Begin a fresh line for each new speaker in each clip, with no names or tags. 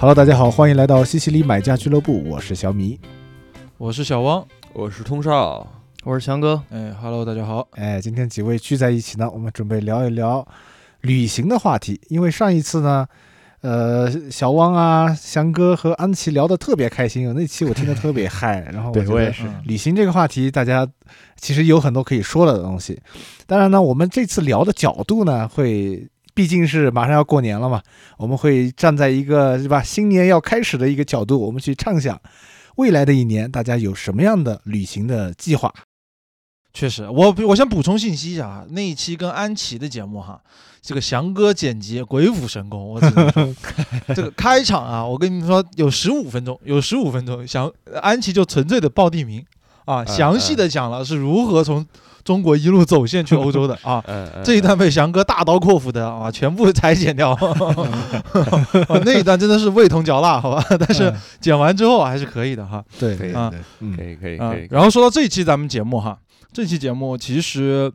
Hello，大家好，欢迎来到西西里买家俱乐部，我是小米。
我是小汪，
我是通少，
我是强哥。
哎，Hello，大家好。
哎，今天几位聚在一起呢，我们准备聊一聊旅行的话题。因为上一次呢，呃，小汪啊、翔哥和安琪聊得特别开心，那期我听得特别嗨。然后我觉得
我也是
嗯
旅行这个话题，大家其实有很多可以说的东西。当然呢，我们这次聊的角度呢，会毕竟是马上要过年了嘛，我们会站在一个是吧新年要开始的一个角度，我们去畅想未来的一年大家有什么样的旅行的计划。
确实，我我先补充信息一下啊，那一期跟安琪的节目哈，这个翔哥剪辑鬼斧神工，我只能说，这个开场啊，我跟你们说有十五分钟，有十五分钟，翔安琪就纯粹的报地名啊，详细的讲了是如何从中国一路走线去欧洲的 啊。这一段被翔哥大刀阔斧的啊，全部裁剪掉，啊那一段真的是味同嚼蜡，好吧？但是
嗯
剪完之后还是可以的哈。
对
可以可以可以
啊
可以，，
然后说到这一期咱们节目哈，这期节目其实，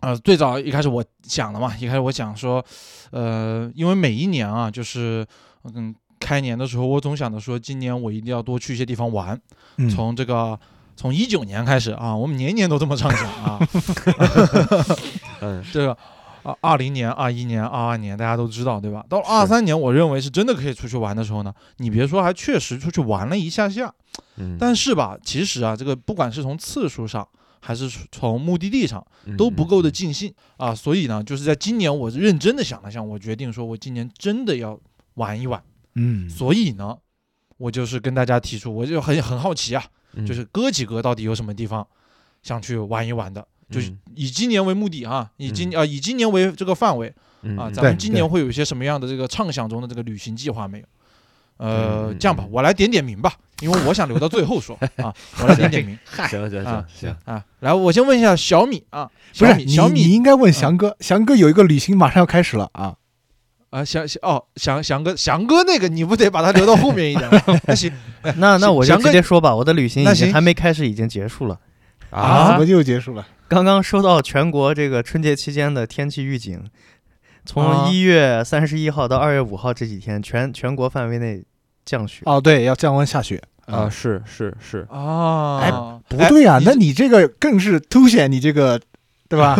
呃，最早一开始我想了嘛，一开始我想说，呃，因为每一年啊，就是嗯，开年的时候，我总想着说，今年我一定要多去一些地方玩。
嗯
从这个从一九年开始啊，我们年年都这么畅想啊，
嗯
这个。啊，二零年、二一年、二二年，大家都知道，对吧？到了二三年，我认为是真的可以出去玩的时候呢，你别说，还确实出去玩了一下下。
嗯，
但是吧，其实啊，这个不管是从次数上，还是从目的地上，
嗯
都不够的尽兴啊。所以呢，就是在今年，我认真的想了想，我决定说，我今年真的要玩一玩。
嗯，
所以呢，我就是跟大家提出，我就很很好奇啊，
嗯
就是哥几个到底有什么地方想去玩一玩的。就是
嗯
以今年为目的啊，以今啊以今年为这个范围啊，咱们今年会有一些什么样的这个畅想中的这个旅行计划没有？呃，
嗯
这样吧
嗯，
我来点点名吧，因为我想留到最后说 啊，我来点点名
行行
啊
行行，
啊。来，我先问一下小米啊，
不是
小米小米
你应该问翔哥，翔哥有一个旅行马上要开始了啊。
啊，翔翔哦，翔翔哥，翔哥那个你不得把它留到后面一点吗？那行
那那我就直接说吧，我的旅行已经还没开始，已经结束了啊。
怎么就结束了？
刚刚收到全国这个春节期间的天气预警，
啊
从一月三十一号到二月五号这几天，全全国范围内降雪。
哦，对，要降温下雪
啊，。是是是，
啊，
不对啊，那你这个更是凸显你这个，对吧？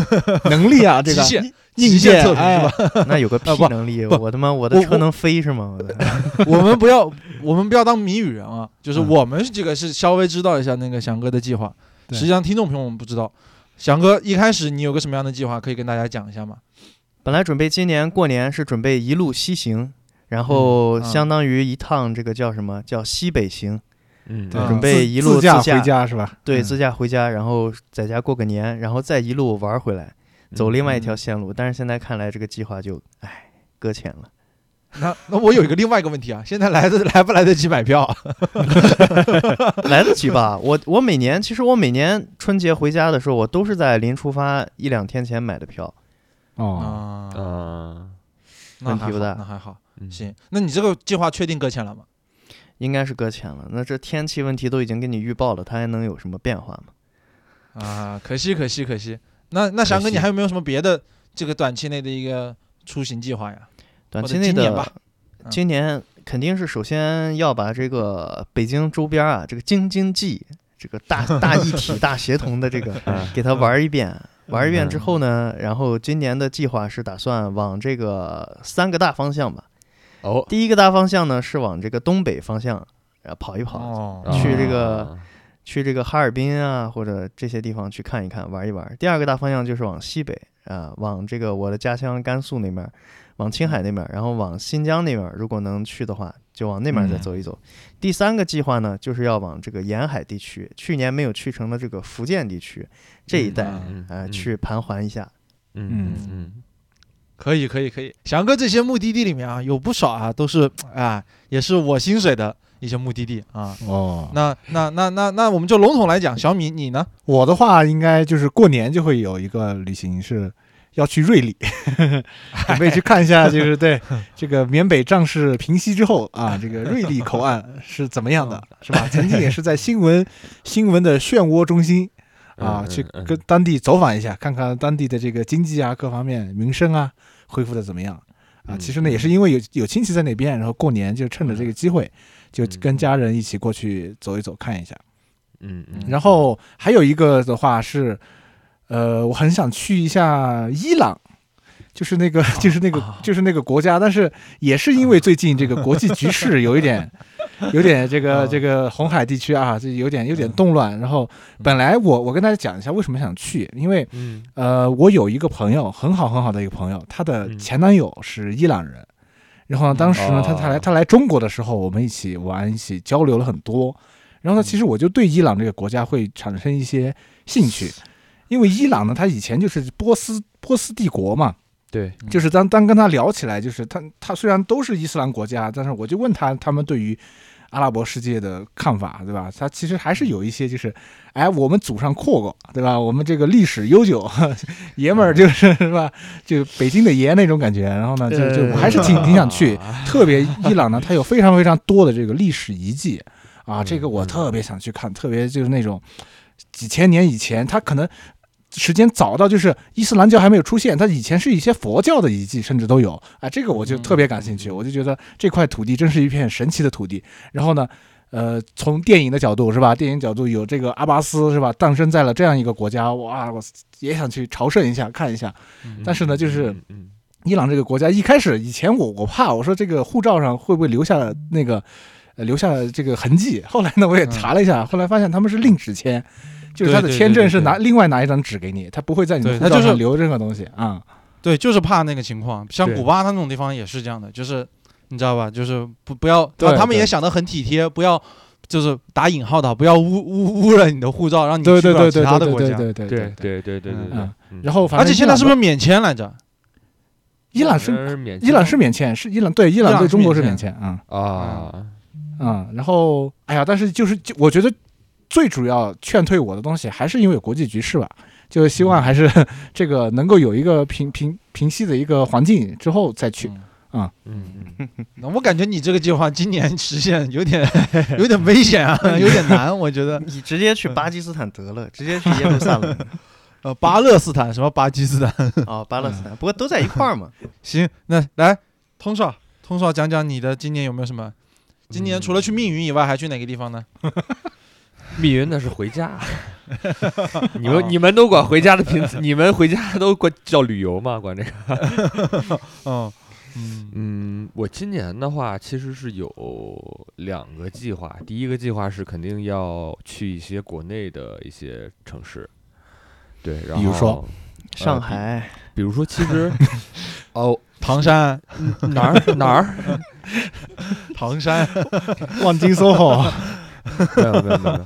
能力啊，这个
极限
硬
极限
件
测评是吧？
哎
那有个 屁能力！我他妈我的车能飞是吗？我的
我们不要，我们不要当谜语人啊，就是
嗯
我们这个是稍微知道一下那个翔哥的计划，实际上听众朋友们不知道。翔哥一开始你有个什么样的计划，可以跟大家讲一下吗？
本来准备今年过年是准备一路西行，然后相当于一趟这个叫什么叫西北行，
嗯
对
准备一路
自驾
自驾
回家是吧？
对，
嗯
自驾回家，然后在家过个年，然后再一路玩回来，走另外一条
嗯
线路。但是现在看来这个计划就唉搁浅了。
那那我有一个另外一个问题啊，现在来得来不来得及买票啊？
来得及吧？我我每年其实我每年春节回家的时候，我都是在临出发一两天前买的票。
哦，
啊，
啊，
那还好
问题不大
那还好。
嗯
行，那你这个计划确定搁浅了吗？
应该是搁浅了。那这天气问题都已经给你预报了，它还能有什么变化吗？
啊，可惜可惜可惜。那那翔哥，你还有没有什么别的这个短期内的一个出行计划呀？
短期内的
今年吧，嗯
今年肯定是首先要把这个北京周边啊，这个京津冀这个大 大一体、大协同的这个
嗯
给它玩一遍。玩一遍之
嗯
后呢，然后今年的计划是打算往这个三个大方向吧。
哦，
第一个大方向呢是往这个东北方向，呃跑一跑，
哦
去这个
啊
去这个哈尔滨啊或者这些地方去看一看、玩一玩。第二个大方向就是往西北啊、往这个我的家乡甘肃那边，往青海那边，然后往新疆那边，如果能去的话，就往那边再
嗯
走一走。第三个计划呢，就是要往这个沿海地区，去年没有去成的这个福建地区这一带，
嗯
呃，
嗯
去盘桓一下。
嗯
嗯
嗯
可以可以可以，翔哥这些目的地里面啊，有不少啊，都是啊，也是我薪水的一些目的地啊。
哦，
那那那那那我们就笼统来讲，小米你呢？
我的话应该就是过年就会有一个旅行是要去瑞丽，准备去看一下，就是对 这个缅北战事平息之后啊，这个瑞丽口岸是怎么样的，是吧？曾经也是在新闻新闻的漩涡中心啊，去跟当地走访一下，看看当地的这个经济啊各方面民生啊恢复的怎么样啊。
嗯
其实呢，也是因为有有亲戚在那边，然后过年就趁着这个机会，就
嗯
跟家人一起过去走一走，看一下。
嗯嗯，
然后还有一个的话是，呃，我很想去一下伊朗。就是那个，就是那个，就是那个国家，但是也是因为最近这个国际局势有一点，有点这个这个红海地区啊，这有点有点动乱。然后本来我我跟大家讲一下为什么想去，因为
嗯
呃，我有一个朋友，很好很好的一个朋友，她的
嗯
前男友是伊朗人。然后呢，当时呢，他他来
哦
他来中国的时候，我们一起玩，一起交流了很多。然后呢，其实我就对伊朗这个国家会产生一些兴趣，因为伊朗呢，他以前就是波斯波斯帝国嘛，
对，
就是当当跟他聊起来，就是他他虽然都是伊斯兰国家，但是我就问他他们对于阿拉伯世界的看法，对吧？他其实还是有一些就是，哎，我们祖上阔过，对吧？我们这个历史悠久，爷们儿就是是吧？就北京的爷那种感觉。然后呢，就就我还是挺挺想去，特别伊朗呢，它有非常非常多的这个历史遗迹啊，这个我特别想去看，特别就是那种几千年以前，它可能。时间早到就是伊斯兰教还没有出现，它以前是一些佛教的遗迹，甚至都有啊。这个我就特别感兴趣，我就觉得这块土地真是一片神奇的土地。然后呢，呃，从电影的角度是吧？电影角度有这个阿巴斯是吧？诞生在了这样一个国家，哇，我也想去朝圣一下，看一下。但是呢，就是伊朗这个国家一开始以前我我怕我说这个护照上会不会留下那个呃留下这个痕迹，后来呢我也查了一下，后来发现他们是另纸签，就是他的签证是拿另外拿一张纸给你，他不会在你的护
对他就是
照上留任何东西啊。
对，就是怕那个情况。像古巴他那种地方也是这样的，就是你知道吧？就是不不要，他他们也想得很体贴，不要就是打引号的，不要污污污染你的护照，让你去不了其
对对对
他的国家。
对对对对
对
对。
对对对对对
然后
而且现在是不是免签来着？
伊朗是
是免
伊朗是免签，是伊朗对伊
伊朗
对中国是
免
免签啊
啊，
嗯，然后哎呀，但是就是就我觉得最主要劝退我的东西还是因为国际局势吧，就是希望还是 这个能够有一个平平平息的一个环境之后再去。
嗯
嗯嗯
那我感觉你这个计划今年实现有点 有点危险啊，有点难，我觉得。
你直接去巴基斯坦得了，直接去耶路撒冷
呃，巴勒斯坦什么巴基斯坦？
哦，巴勒斯坦，不过都在一块儿嘛。
行，那来通少，通少讲讲你的今年有没有什么？今年除了去密云以外，还去哪个地方呢？
密云那是回家，你们你们都管回家的频次，你们回家都管叫旅游吗？管这个？
嗯 嗯。
嗯，我今年的话其实是有两个计划，第一个计划是肯定要去一些国内的一些城市，对，然后
比如说
上海，
比如说其实哦
唐山，
哪儿哪儿？
唐山，
望京 SOHO，
没有没有没有，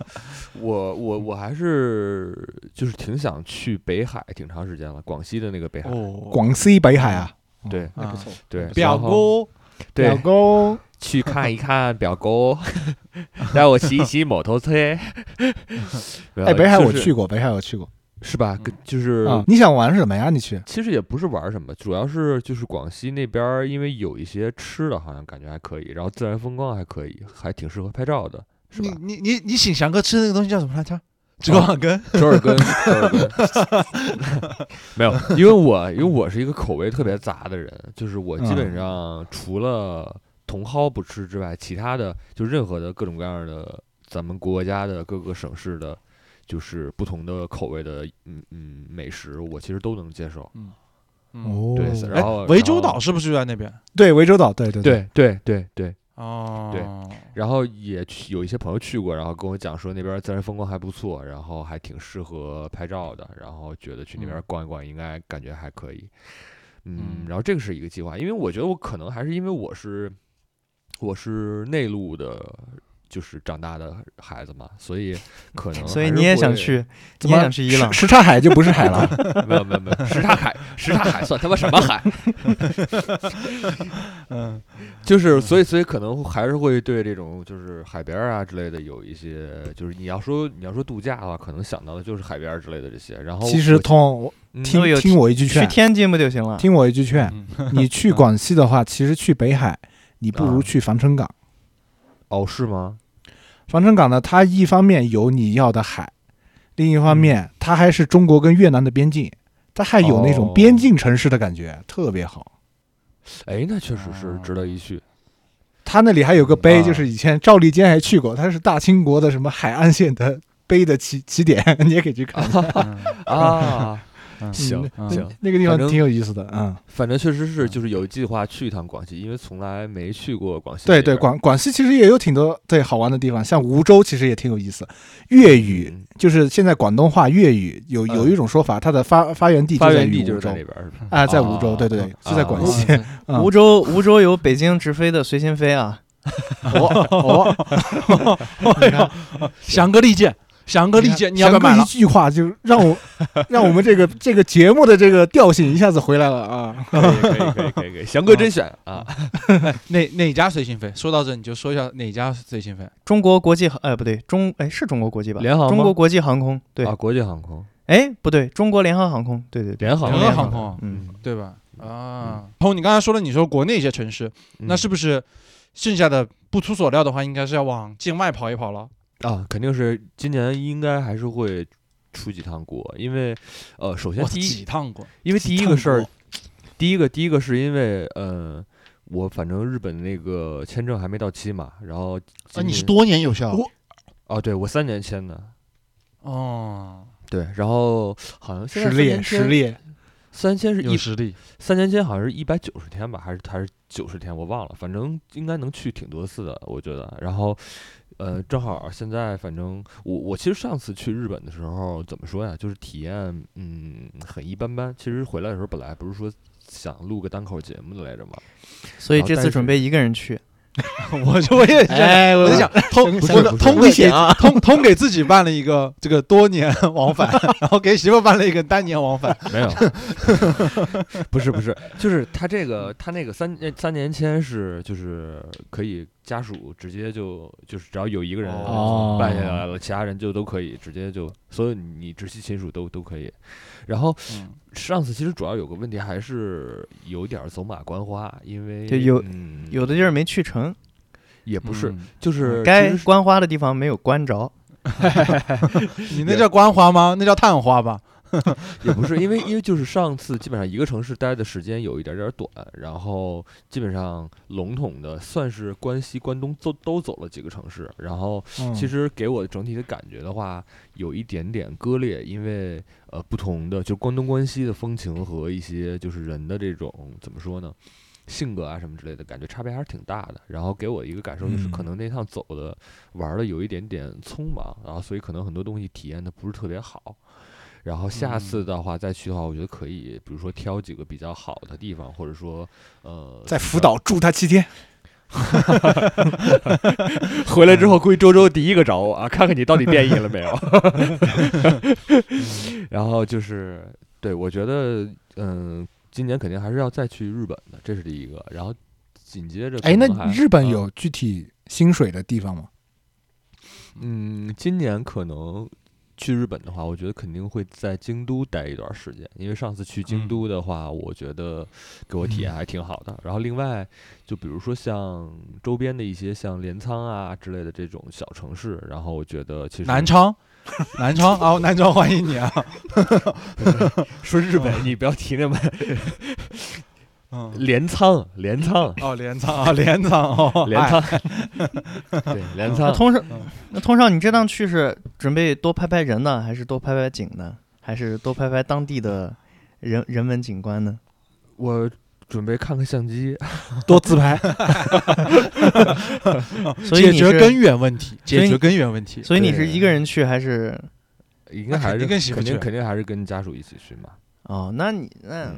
我我我还是就是挺想去北海，挺长时间了，广西的那个北海，
哦，
广西北海啊，
对
啊
不错。
对，
表
然后
哥，
表
对，
哥，
去看一看表哥，带我骑一骑摩托车。
哎，北海我
就是
去过，北海我去过
是吧？跟就是
啊。你想玩什么呀？你去？
其实也不是玩什么，主要是就是广西那边儿，因为有一些吃的，好像感觉还可以，然后自然风光还可以，还挺适合拍照的，是
你
吧？
你你你请翔哥吃那个东西叫什么来着？折耳 根。
折耳根，折耳根，没有，因为我因为我是一个口味特别杂的人，就是我基本上除了茼蒿不吃之外，其他的就任何的各种各样的咱们国家的各个省市的，就是不同的口味的嗯嗯美食，我其实都能接受。
嗯，
哦
对，
哎
然后，
涠洲岛是不是就在那边？
对，涠洲岛，对对
对对对对，
哦，
对然后也去有一些朋友去过，然后跟我讲说那边自然风光还不错，然后还挺适合拍照的，然后觉得去那边
嗯。
逛一逛应该感觉还可以。嗯
嗯，
然后这个是一个计划，因为我觉得我可能还是因为我是我是内陆的，就是长大的孩子嘛，所以可能
所以你也？想去，
怎么
你也想去伊朗
什？什刹海就不是海了。
没有没有没有，什刹海，什刹海算他妈什么海？
嗯，
就是所以所以可能还是会对这种就是海边儿啊之类的有一些，就是你要说你要说度假的话，可能想到的就是海边儿之类的这些。然后
其实
我
通听听我一句劝，
去天津不就行了？
听我一句劝，
嗯
你去广西的话，其实去北海，你不如
啊
去防城港。
哦是吗？
防城港呢，它一方面有你要的海，另一
嗯
方面它还是中国跟越南的边境，它还有那种
哦
边境城市的感觉，特别好。
哎，那确实是值得一去。
他那里还有个碑，
啊
就是以前赵立坚还去过，他是大清国的什么海岸线的碑的起起点，你也可以去看
啊，
嗯
行
嗯。
行，
那个地方挺有意思的啊。
反正确实是就是有计划去一趟广西，因为从来没去过广西
对对，广广西其实也有挺多对好玩的地方，像梧州其实也挺有意思。粤语
嗯。
就是现在广东话粤语有有
嗯。
一种说法，它的发发源地就
发
在于梧州
源地就是在那边，是吧？
啊，在梧州，
哦
对对对，就在广
啊。
西。嗯。
梧州梧州有北京直飞的随心飞啊，
哦哦，你看。
翔哥利剑，翔哥利剑，你要不要买了
翔哥一？句话就让我 让我们这个这个节目的这个调性一下子回来了啊！
可以可以可以可以可以，翔哥真选啊！
哪哪家随心飞？说到这，你就说一下哪家随心飞。
中国国际航哎不对中哎是中国国际吧？
联航
中国国际航空对
啊，国际航空，
哎不对中国联合航空对对对
联航
联
合
合航空
嗯
对吧？啊，然后你刚才说了，你说国内一些城市，那
嗯
是不是剩下的不出所料的话，应该是要往境外跑一跑了？
啊，肯定是今年应该还是会出几趟国，因为呃，首先
我
第一，
几趟国，
因为第一个事儿，第一个第一个是因为呃，我反正日本那个签证还没到期嘛，然后
啊，你是多年有效
我
哦，对我三年签的，
哦，
对，然后好像现在
实力
三年签，
实力，
三签是一
实力。
三年签好像是一百九十天吧，还是还是九十天，我忘了，反正应该能去挺多次的，我觉得。然后，呃，正好现在反正我我其实上次去日本的时候怎么说呀，就是体验嗯很一般般。其实回来的时候本来不是说想录个单口节目的来着嘛？
所以这次准备一个人去，
我就我也想，
哎，
我在想通通给
危险啊
通通给自己办了一个这个多年往返，然后给媳妇办了一个单年往返。
没有，不是不是，就是他这个他那个三三年签是就是可以家属直接就就是只要有一个人
哦
办下来了，其他人就都可以直接就所有你直系亲属都都可以。然后
嗯
上次其实主要有个问题还是有点走马观花，因为
就有
嗯
有的地儿没去成，
也不是，
嗯
就是
该
其实是
关花的地方没有观着。
你那叫观花吗？那叫探花吧。
也不是，因为因为就是上次基本上一个城市待的时间有一点点短，然后基本上笼统的算是关西、关东都都走了几个城市，然后
嗯
其实给我整体的感觉的话，有一点点割裂，因为呃不同的就关东关西的风情和一些就是人的这种怎么说呢？性格啊什么之类的，感觉差别还是挺大的。然后给我一个感受就是，可
嗯
能那趟走的玩的有一点点匆忙，然后所以可能很多东西体验的不是特别好。然后下次的话再去的话，我觉得可以，比如说挑几个比较好的地方，或者说呃，
在福岛住他七天，
回来之后，估计周周第一个找我啊，看看你到底变异了没有。然后就是，对我觉得，嗯，今年肯定还是要再去日本的，这是第一个。然后紧接着
哎，那，日本
嗯
有具体薪水的地方吗？
嗯，今年可能去日本的话，我觉得肯定会在京都待一段时间，因为上次去京
嗯
都的话，我觉得给我体验还挺好的。然后另外，就比如说像周边的一些像镰仓啊之类的这种小城市，然后我觉得其实
南昌，南昌啊，南昌欢迎你啊。
说日本，你不要提那么
嗯，
镰仓，镰仓，
哦，镰仓啊，镰仓哦，
镰仓，对，镰仓。
那通上
嗯
那通上你这趟去是准备多拍拍人呢，还是多拍拍景呢，还是多拍拍当地的人人文景观呢？
我准备看看相机，
多自拍，
解
所以解
决根源问题，解决根源问题。
所以你是一个人去还是？
应该还是
跟媳妇去
肯定肯定还是跟家属一起去嘛。
哦，那你那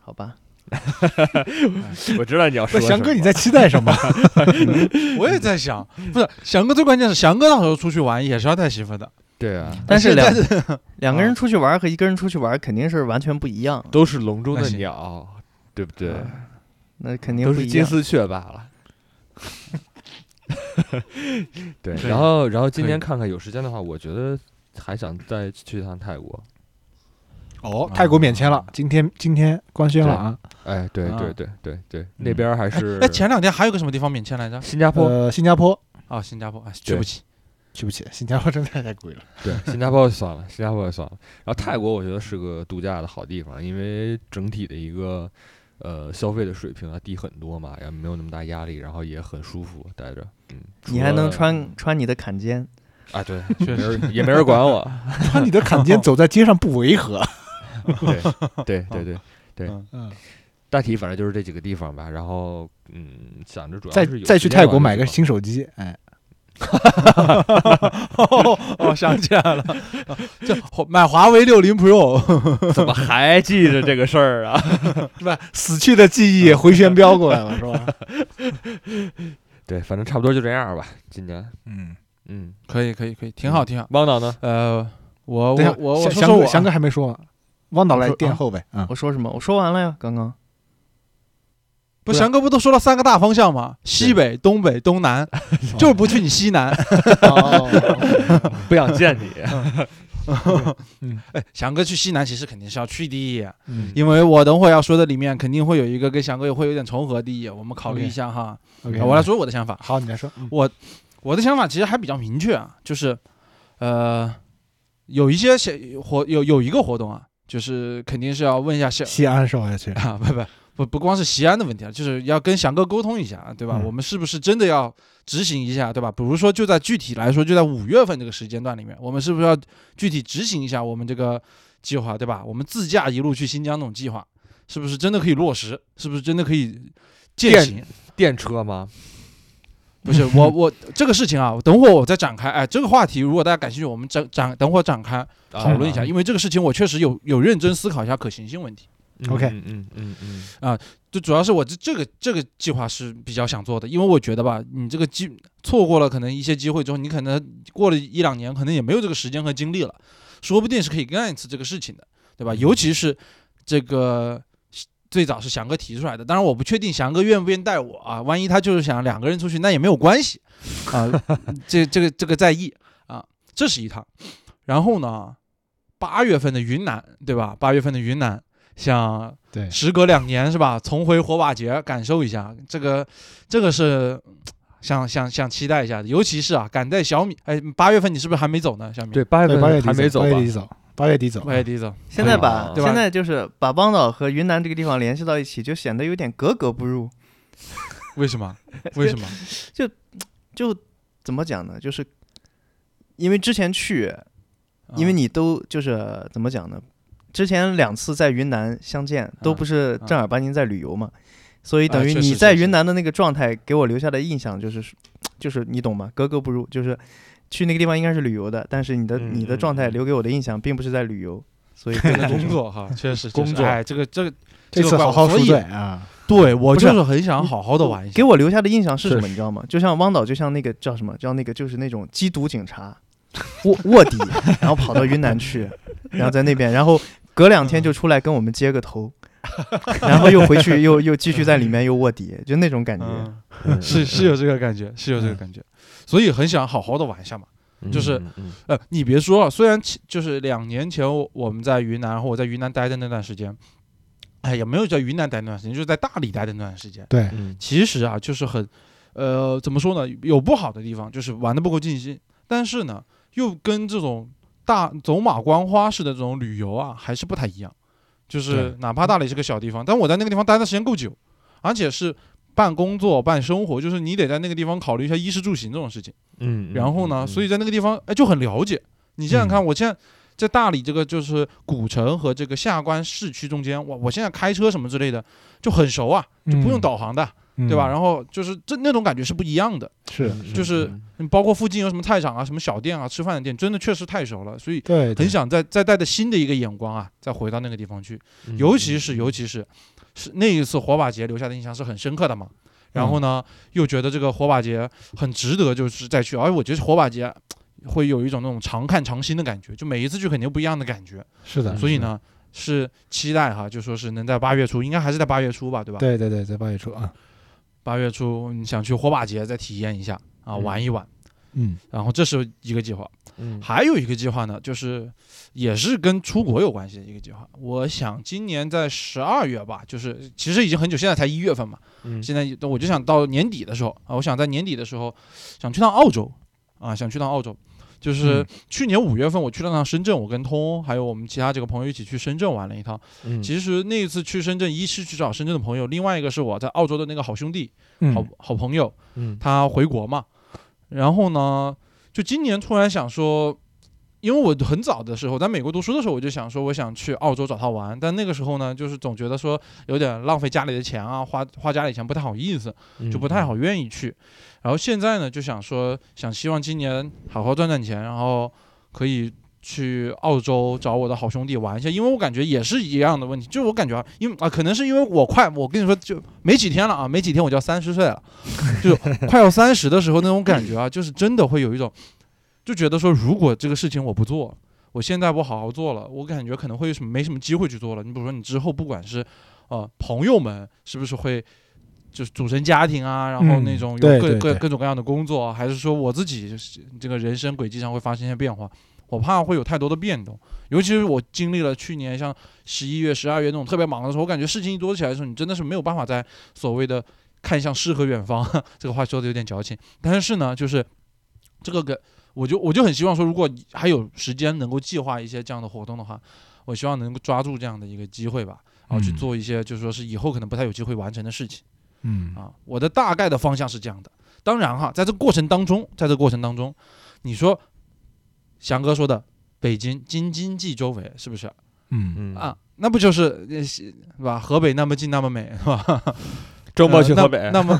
好吧，
我知道你要说
翔哥你在期待什么？
我也在想，不是翔哥最关键是翔哥到时候出去玩也是要带媳妇的，
对啊，
但是两 两个人出去玩和一个人出去玩肯定是完全不一样，
都是笼中的鸟，对不对？
那肯定
都。是金丝雀罢了。对，然后然后今
可以
年看看有时间的话，我觉得还想再去一趟泰国。
哦，泰国免签了，今天今天官宣了啊。
哎，对
啊
对对对对，那边还是
哎，前两天还有个什么地方免签来着？
新加坡，
呃，新加坡，
啊，新加坡，哎，去不起。
去不起，新加坡真的太贵了。
对，新加坡就算了，新加坡就算了。然后泰国我觉得是个度假的好地方，因为整体的一个呃消费的水平啊低很多嘛，然后没有那么大压力，然后也很舒服待着。嗯，
你还能穿穿你的坎肩，
啊？对，确实也没人管我。
穿你的坎肩走在街上不违和。
对对对对对，
嗯
嗯，
大体反正就是这几个地方吧。然后嗯，想着主要
再再去泰国买个新手机，哎，
哦，哦想起来了，就买华为六零 Pro，
怎么还记着这个事儿啊？
是吧？死去的记忆回旋镖过来了，是吧？
对，反正差不多就这样吧。今年，
嗯，
嗯，
可以可以可以，挺好挺好。
汪导呢？
呃，我
等下，
我我我说说我啊
翔哥翔哥还没说呢，汪导来垫后呗。嗯，
我说什么？我说完了呀，刚刚。
不，翔哥不都说了三个大方向吗？西北、东北、东南，就是不去你西南。
哦，
不想见你。
哎，翔哥去西南其实肯定是要去的，
嗯
因为我等会儿要说的里面肯定会有一个跟翔哥也会有点重合的，我们考虑一下哈。我来说我的想法，
好，你来说。嗯
我我的想法其实还比较明确啊，就是呃，有一些小活有有一个活动啊，就是肯定是要问一下西
西安是我要去。
啊，不不不不光是西安的问题啊，就是要跟翔哥沟通一下，对吧？
嗯
我们是不是真的要执行一下，对吧？比如说就在具体来说，就在五月份这个时间段里面，我们是不是要具体执行一下我们这个计划，对吧？我们自驾一路去新疆这种计划，是不是真的可以落实？是不是真的可以践
电
行？
电车吗？
不是我我这个事情啊，等会儿我再展开。哎，这个话题如果大家感兴趣，我们展展等会儿展开讨论一下，
啊
因为这个事情我确实有有认真思考一下可行性问题。
OK
嗯嗯嗯嗯
就主要是我这这个这个计划是比较想做的，因为我觉得吧，你这个机错过了可能一些机会之后，你可能过了一两年，可能也没有这个时间和精力了，说不定是可以干一次这个事情的，对吧？尤其是这个最早是翔哥提出来的，当然我不确定翔哥愿不愿意带我啊，万一他就是想两个人出去，那也没有关系啊，这这个这个在意啊，这是一趟。然后呢，八月份的云南，对吧？八月份的云南，想
对，
时隔两年是吧？重回火把节，感受一下这个，这个是想想想期待一下的。尤其是啊，赶在小米，哎，八月份你是不是还没走呢？小米，
对，，八月
份，八月
份
底
还没走吧
八月？底走，八月底走。
现在把现在就是把邦岛和云南这个地方联系到一起，就显得有点格格不入。
为什么？为什么？
就就怎么讲呢？就是因为之前去，
啊
因为你都就是怎么讲呢？之前两次在云南相见，都
啊
不是正儿八经在旅游嘛，所以等于你在云南的那个状态给我留下的印象就是，就是你懂吗？格格不入，就是去那个地方应该是旅游的，但是你的
嗯
你的状态留给我的印象并不是在旅游，所以
这个工作哈，确实
工作
哎，这个这个，
这
个
好好赎
我所以
罪啊！
对我就是是很想好好的玩一下。
给我留下的印象是什么？你知道吗？就像汪导，就像那个叫什么叫那个，就是那种缉毒警察，卧卧底，然后跑到云南去，然后在那边，然后隔两天就出来跟我们接个头，然后又回去又又继续在里面又卧底，就那种感觉。
是是有这个感觉，是有这个感觉，所以很想好好的玩一下嘛。
嗯
就是呃，你别说啊，虽然就是两年前我我们在云南，然后我在云南待的那段时间，哎，也没有在云南待那段时间，就是在大理待的那段时间。
对，
嗯
其实啊，就是很，呃，怎么说呢？有不好的地方，就是玩的不够尽兴，但是呢，又跟这种大走马观花式的这种旅游啊，还是不太一样。就是哪怕大理是个小地方，但我在那个地方待的时间够久，而且是办工作、办生活，就是你得在那个地方考虑一下衣食住行这种事情。
嗯，
然后呢，所
以
以在那个地方，哎，就很了解。你想想看，
嗯
我现在在大理这个就是古城和这个下关市区中间，我我现在开车什么之类的就很熟啊，就不用
嗯
导航的，
嗯
对吧？然后就是这那种感觉是不一样的。
是，
就是嗯包括附近有什么菜场啊、什么小店啊、吃饭的店，真的确实太熟了，所以
对，
很想再再带着新的一个眼光啊，再回到那个地方去。
嗯
尤其是尤其是是那一次火把节留下的印象是很深刻的嘛。然后呢，又觉得这个火把节很值得，就是再去。而我觉得火把节会有一种那种常看常新的感觉，就每一次去肯定不一样的感觉。
是的，
所以呢，是期待哈，就说是能在八月初，应该还是在八月初吧，对吧？
对对对，在八月初啊，
八月初你想去火把节再体验一下啊，
嗯
玩一玩。
嗯
然后这是一个计划，
嗯
还有一个计划呢，就是也是跟出国有关系的一个计划。我想今年在十二月吧，就是其实已经很久，现在才一月份嘛，
嗯
现在我就想到年底的时候啊，我想在年底的时候想去趟澳洲啊，想去趟澳洲。就是
嗯
去年五月份我去了趟深圳，我跟通还有我们其他几个朋友一起去深圳玩了一趟。
嗯
其实那一次去深圳，一是去找深圳的朋友，另外一个是我在澳洲的那个好兄弟、
嗯
好好朋友，
嗯
他回国嘛。然后呢，就今年突然想说，因为我很早的时候在美国读书的时候，我就想说我想去澳洲找他玩，但那个时候呢，就是总觉得说有点浪费家里的钱啊，花花家里钱不太好意思，就不太好愿意去。然后现在呢，就想说想希望今年好好赚赚钱，然后可以。去澳洲找我的好兄弟玩一下，因为我感觉也是一样的问题，就是我感觉啊，因为啊，可能是因为我快，我跟你说就没几天了啊，没几天我就要三十岁了，就快要三十的时候那种感觉啊，就是真的会有一种，就觉得说如果这个事情我不做，我现在不好好做了，我感觉可能会有什么没什么机会去做了。你比如说你之后不管是呃朋友们是不是会就是组成家庭啊，然后
嗯
那种有各各各种各样的工作，还是说我自己就是这个人生轨迹上会发生一些变化，我怕会有太多的变动。尤其是我经历了去年像十一月、十二月那种特别忙的时候，我感觉事情一多起来的时候，你真的是没有办法在所谓的看向诗和远方，这个话说的有点矫情，但是呢，就是这个个，我就我就很希望说，如果还有时间能够计划一些这样的活动的话，我希望能够抓住这样的一个机会吧，然后去
嗯
做一些就是说是以后可能不太有机会完成的事情
嗯
啊。我的大概的方向是这样的，当然哈，在这过程当中，在这过程当中，你说翔哥说的北京京津冀周围是不是？
嗯
嗯
啊，那不就是呃是吧？河北那么近那么美，是吧？
周末去河北，
那么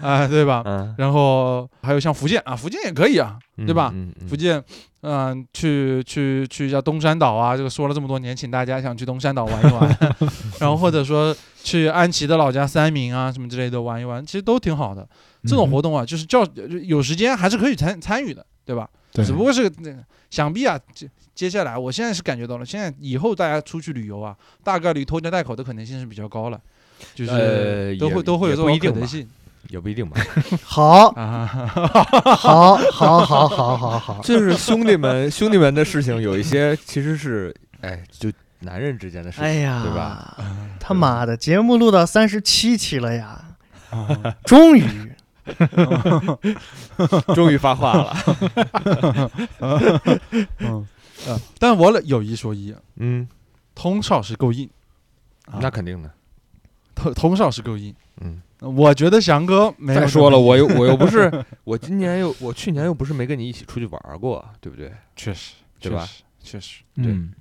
啊、对吧？
嗯，
然后还有像福建啊，福建也可以啊，对吧
嗯？嗯
福建，嗯、去去去一下东山岛啊，这个说了这么多年，请大家想去东山岛玩一玩，然后或者说去安琪的老家三明啊什么之类的玩一玩，其实都挺好的。这种活动啊，就是叫有时间还是可以参参与的，对吧？
对
只不过是那想必啊，接接下来我现在是感觉到了，现在以后大家出去旅游啊，大概率拖家带口的可能性是比较高了，就是
呃
都会
也
都会有这种
也不一定吧
可能性。
也不一定吧，
好，
啊。
好，好，好，好，好，好。
就是兄弟们兄弟们的事情，有一些其实是哎，就男人之间的事情，
哎呀，
对吧？
他妈的，节目录到三十七期了呀，终于，
终于发话了，
嗯，呃，但我有一说一，
嗯，
通少是够硬，啊。
那肯定的，
通通少是够硬。
嗯。
我觉得翔哥没有
再说了，我又我又不是，我今年又我去年又不是没跟你一起出去玩儿过，对不对？
确实，
对吧
确实？确实，
嗯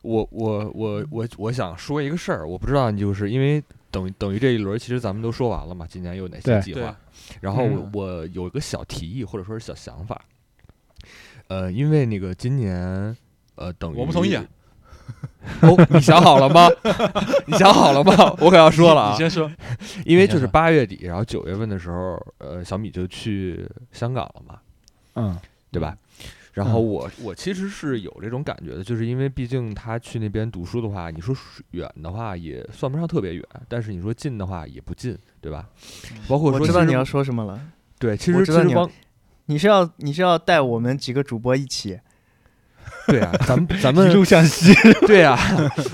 我我我我我想说一个事儿，我不知道你就是因为等于等于这一轮其实咱们都说完了嘛，今年有哪些计划？然后我
嗯
我有一个小提议或者说是小想法，呃，因为那个今年呃等于
我不同意啊。
哦，你想好了吗？你想好了吗？我可要说了啊，
你先说。
因为就是八月底，然后九月份的时候，呃，小米就去香港了嘛，
嗯
对吧？然后
嗯
我我其实是有这种感觉的，就是因为毕竟他去那边读书的话，你说远的话也算不上特别远，但是你说近的话也不近，对吧？包括说
我知道你要说什么了。
对，其
我知道你要
实其实光
你是要你是要带我们几个主播一起？
对啊，咱们咱
一
们
路向西，
对啊，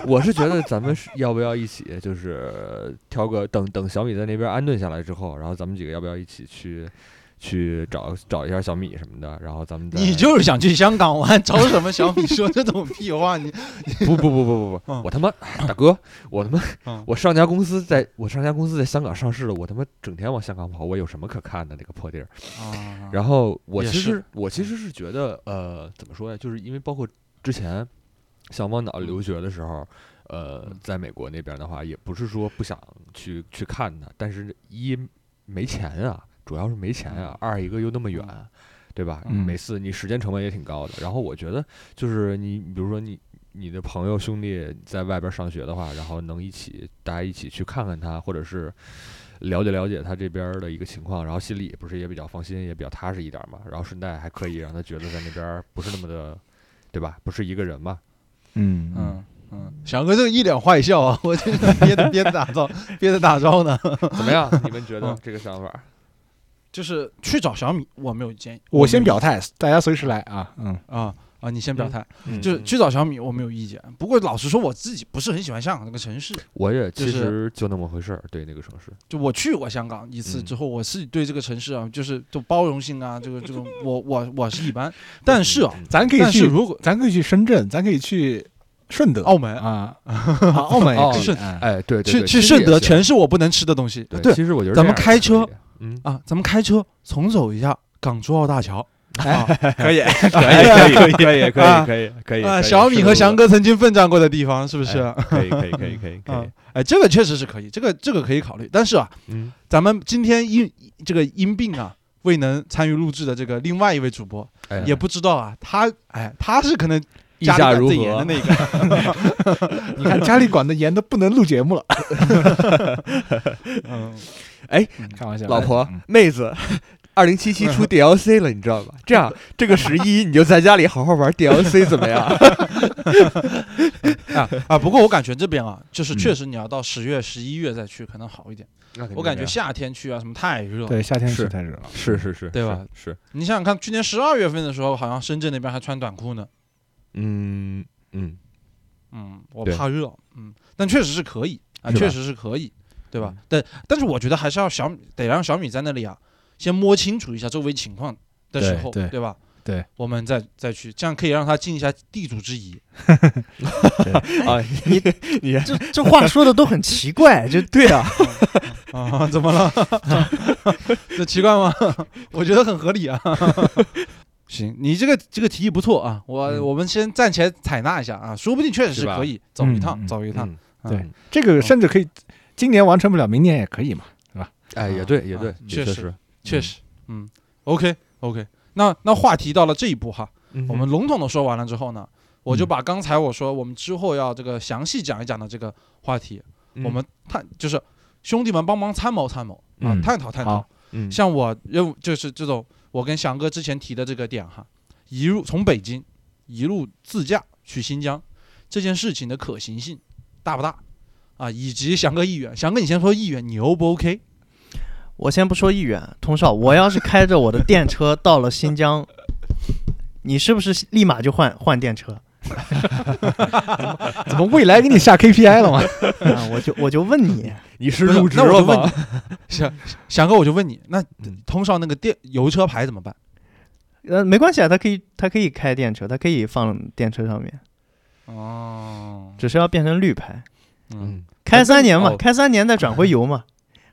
我是觉得咱们是要不要一起，就是挑个等等小米在那边安顿下来之后，然后咱们几个要不要一起去去找找一下小米什么的，然后咱们再
你就是想去香港玩，找什么小米说这种屁话？你
不不不不不不，
嗯
我他妈 大哥，我他妈
嗯
我上家公司在我上家公司在香港上市了，我他妈整天往香港跑，我有什么可看的那个破地儿？
啊
然后我其实我其实是觉得呃怎么说呀，就是因为包括之前像汪导留学的时候。呃，在美国那边的话，也不是说不想去去看它，但是一没钱啊，主要是没钱啊，二一个又那么远，对吧？
嗯
每次你时间成本也挺高的。然后我觉得，就是你比如说你你的朋友兄弟在外边上学的话，然后能一起大家一起去看看他，或者是了解了解他这边的一个情况，然后心里不是也比较放心，也比较踏实一点嘛。然后顺带还可以让他觉得在那边不是那么的，对吧？不是一个人嘛。
嗯
嗯嗯，翔哥这一脸坏笑啊，我这个憋着憋着打招憋着打招呢。
怎么样？你们觉得
嗯
这个想法？
就是去找小米，我没有建议。
我先表态，大家随时来啊，嗯。
啊啊，你先表态，
嗯
就是去找小米我没有意见，不过老实说我自己不是很喜欢香港那个城市，
我也其实就那么回事儿，对那个城市，
就我去过香港一次
嗯。
之后，我是对这个城市啊，就是就包容性啊，这个这个 我我我是一般，但是啊，
嗯
咱可以去，
如果
咱可以去深圳，咱可以去顺德、
澳门。
啊，啊澳门
顺
啊
哎，对对
去
对
去顺德全是我不能吃的东西，
对，其实我觉得
咱们开车
嗯，
啊，咱们开车重走一下港珠澳大桥。啊，
可以，
可以可以可以可以可
啊
以可以
啊，小米和翔
哥
哥曾经奋战过的地方，是不是？
可以可以可以可以可
啊
以，，
哎，这个确实是可以，这个这个可以考虑。但是啊，
嗯，
咱们今天因这个因病啊，未能参与录制的这个另外一位主播，
哎
也不知道啊，他哎，他是可能
意
家里管
下如何？
的那个。
你看家里管的严的不能录节目了，
嗯，
开玩笑，
老婆
嗯
妹子，二零七七出 DLC 了，你知道吧？这样这个十一你就在家里好好玩 DLC 怎么样？
啊啊，不过我感觉这边啊，就是
嗯
确实你要到十月、十一月再去可能好一点。我感觉夏天去啊，什么太热。
对，夏天
是
是太热了，
是是是，
对吧
是，是
你想想看，去年十二月份的时候，好像深圳那边还穿短裤呢。
嗯嗯，
嗯，我怕热，嗯，但确实是可以啊，确实是可以，对吧
嗯？
但但是我觉得还是要小米得让小米在那里啊，先摸清楚一下周围情况的时候，
对对
吧？
对，
我们再再去，这样可以让他尽一下地主之谊。
啊，
你
你
这这话说的都很奇怪，就
对啊，
啊，怎么了？这奇怪吗？我觉得很合理啊。行，你这个这个提议不错啊，我、
嗯
我们先暂且采纳一下啊，说不定确实
是
可以走一趟，走一趟。
对这个甚至可以今年完成不了，明年也可以嘛。
是吧哎，也
啊
对也对
啊，确实
确实，
嗯，OK OK，那那话题到了这一步哈，
嗯
我们笼统的说完了之后呢，我就
嗯
把刚才我说我们之后要这个详细讲一讲的这个话题，
嗯
我们探就是兄弟们帮忙参谋参谋啊，
嗯
探讨探讨。
嗯
像我认为就是这种我跟翔哥之前提的这个点哈，一路从北京一路自驾去新疆这件事情的可行性大不大啊？以及翔哥意愿，翔哥你先说意愿，你 O 不 OK？
我先不说意愿，通少，我要是开着我的电车到了新疆，你是不是立马就换换电车
怎么未来给你下 KPI 了吗？
啊？我就我就问你，
你是入职了吗？
翔翔 哥，我就问你，那
嗯
通上那个电油车牌怎么办？
呃，没关系啊，他可以他可以开电车，他可以放电车上面，
哦，
只是要变成绿牌，
嗯，
嗯，
开三年嘛，
哦
开三年再转回油嘛，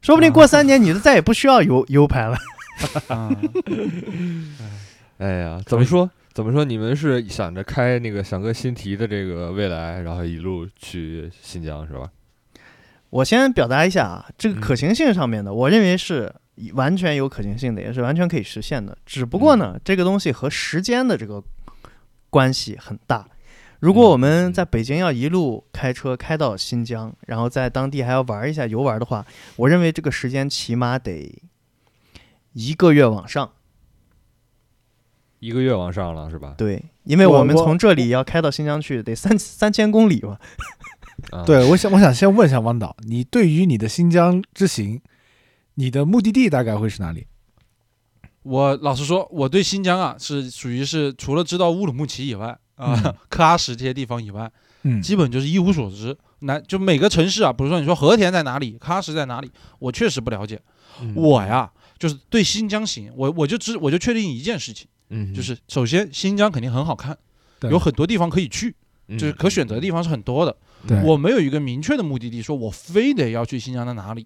说不定过三年你就再也不需要油油牌了。
啊
哎呀，怎么说？怎么说？你们是想着开那个想哥新提的这个未来，然后一路去新疆是吧？
我先表达一下啊，这个
嗯
可行性上面的，我认为是完全有可行性的，也是完全可以实现的。只不过呢，这个东西和时间的这个关系很大。如果我们在北京要一路开车开到新疆，然后在当地还要玩一下游玩的话，我认为这个时间起码得一个月往上。
一个月往上了是吧？
对，因为
我
们从这里要开到新疆去，得三三千公里嘛。
啊，
对，我想我想先问一下汪导，你对于你的新疆之行，你的目的地大概会是哪里？
我老实说，我对新疆啊是属于是除了知道乌鲁木齐以外啊、
嗯
克拉什这些地方以外，
嗯，
基本就是一无所知。南就每个城市啊，比如说你说和田在哪里，喀什在哪里，我确实不了解。
嗯
我，呀，就是对新疆行，我我就知我就确定一件事情，
嗯，
就是首先新疆肯定很好看，
对
有很多地方可以去，
嗯
就是可选择的地方是很多的。
对
我没有一个明确的目的地，说我非得要去新疆的哪里。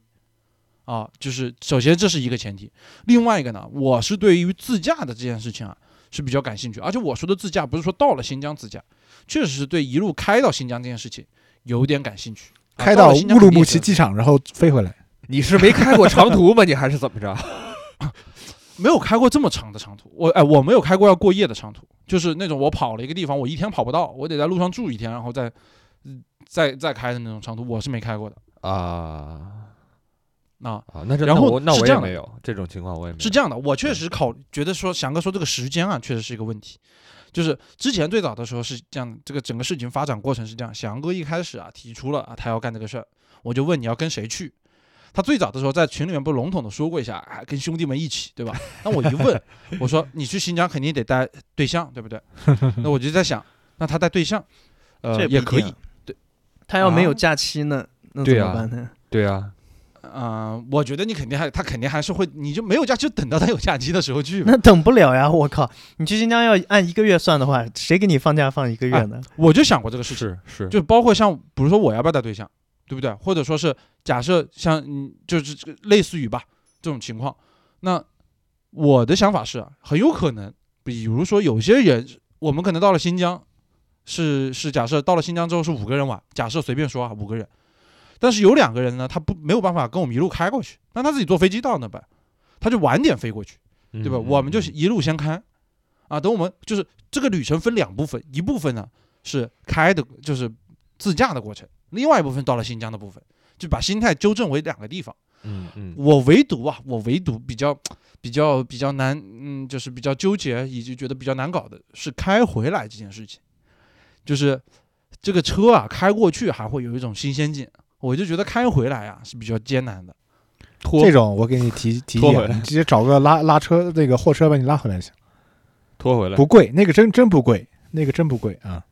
啊，就是首先这是一个前提，另外一个呢，我是对于自驾的这件事情啊是比较感兴趣，而且我说的自驾不是说到了新疆自驾，确实是对一路开到新疆这件事情有点感兴趣。啊
开到乌鲁木齐机场，然后飞回来。
你是没开过长途吗？你还是怎么着？
没有开过这么长的长途，我哎，我没有开过要过夜的长途，就是那种我跑了一个地方，我一天跑不到，我得在路上住一天，然后再，嗯再再开的那种长途，我是没开过的。
啊。
那，
啊，那这
然后
那我也没有这种情况，我也没有。
是这样的，我确实考觉得说翔哥说这个时间啊，确实是一个问题。就是之前最早的时候是这样，这个整个事情发展过程是这样，翔哥一开始啊提出了啊他要干这个事儿，我就问你要跟谁去，他最早的时候在群里面不笼统的说过一下，哎，跟兄弟们一起，对吧？那我一问，我说你去新疆肯定得带对象，对不对？那我就在想，那他带对象，呃，
这
也可以
不一定啊，他要没有
啊
假期呢，那
对啊
怎么办呢？
对啊，
啊、我觉得你肯定还，他肯定还是会，你就没有假就等到他有假期的时候去。
那等不了呀！我靠，你去新疆要按一个月算的话，谁给你放假放一个月呢？
我就想过这个事情，
是是，
就包括像比如说我要不要带对象，对不对？或者说是假设像嗯，就是这个类似于吧这种情况，那我的想法是啊，很有可能，比如说有些人，我们可能到了新疆，是是假设到了新疆之后是五个人玩，假设随便说啊五个人，但是有两个人呢，他不没有办法跟我们一路开过去，那他自己坐飞机到那呗，他就晚点飞过去。对吧？
嗯
我们就
嗯
一路先开，啊，等我们就是这个旅程分两部分，一部分呢是开的，就是自驾的过程，另外一部分到了新疆的部分，就把心态纠正为两个地方。
嗯嗯
我唯独啊，我唯独比较 比较比较难，嗯，就是比较纠结，以及觉得比较难搞的是开回来这件事情，就是这个车啊开过去还会有一种新鲜劲，我就觉得开回来啊是比较艰难的。
拖
这种我给你提提议你直接找个拉拉车那个货车把你拉回来就行，
拖回来，
不贵，那个真真不贵，那个真不贵啊。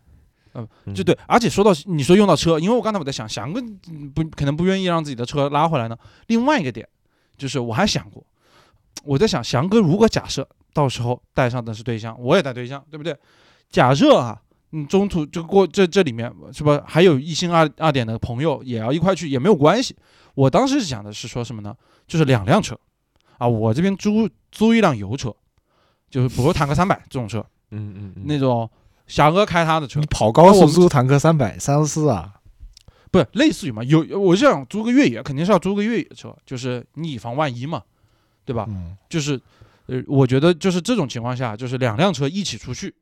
嗯
就对，而且说到你说用到车，因为我刚才我在想，翔哥嗯不可能不愿意让自己的车拉回来呢。另外一个点就是我还想过，我在想，翔哥如果假设到时候带上的是对象，我也带对象，对不对？假设啊，嗯中途就过这这里面是吧？还有一星二二点的朋友也要一块去，也没有关系。我当时想的是说什么呢？就是两辆车啊，我这边租租一辆油车，就是比如坦克三百这种车，
嗯嗯嗯，
那种翔哥开他的车
你，跑高速租坦克三百三十四啊，
不是类似于嘛？有我就想租个越野，肯定是要租个越野车，就是你以防万一嘛，对吧？
嗯，
就是呃，我觉得就是这种情况下，就是两辆车一起出去，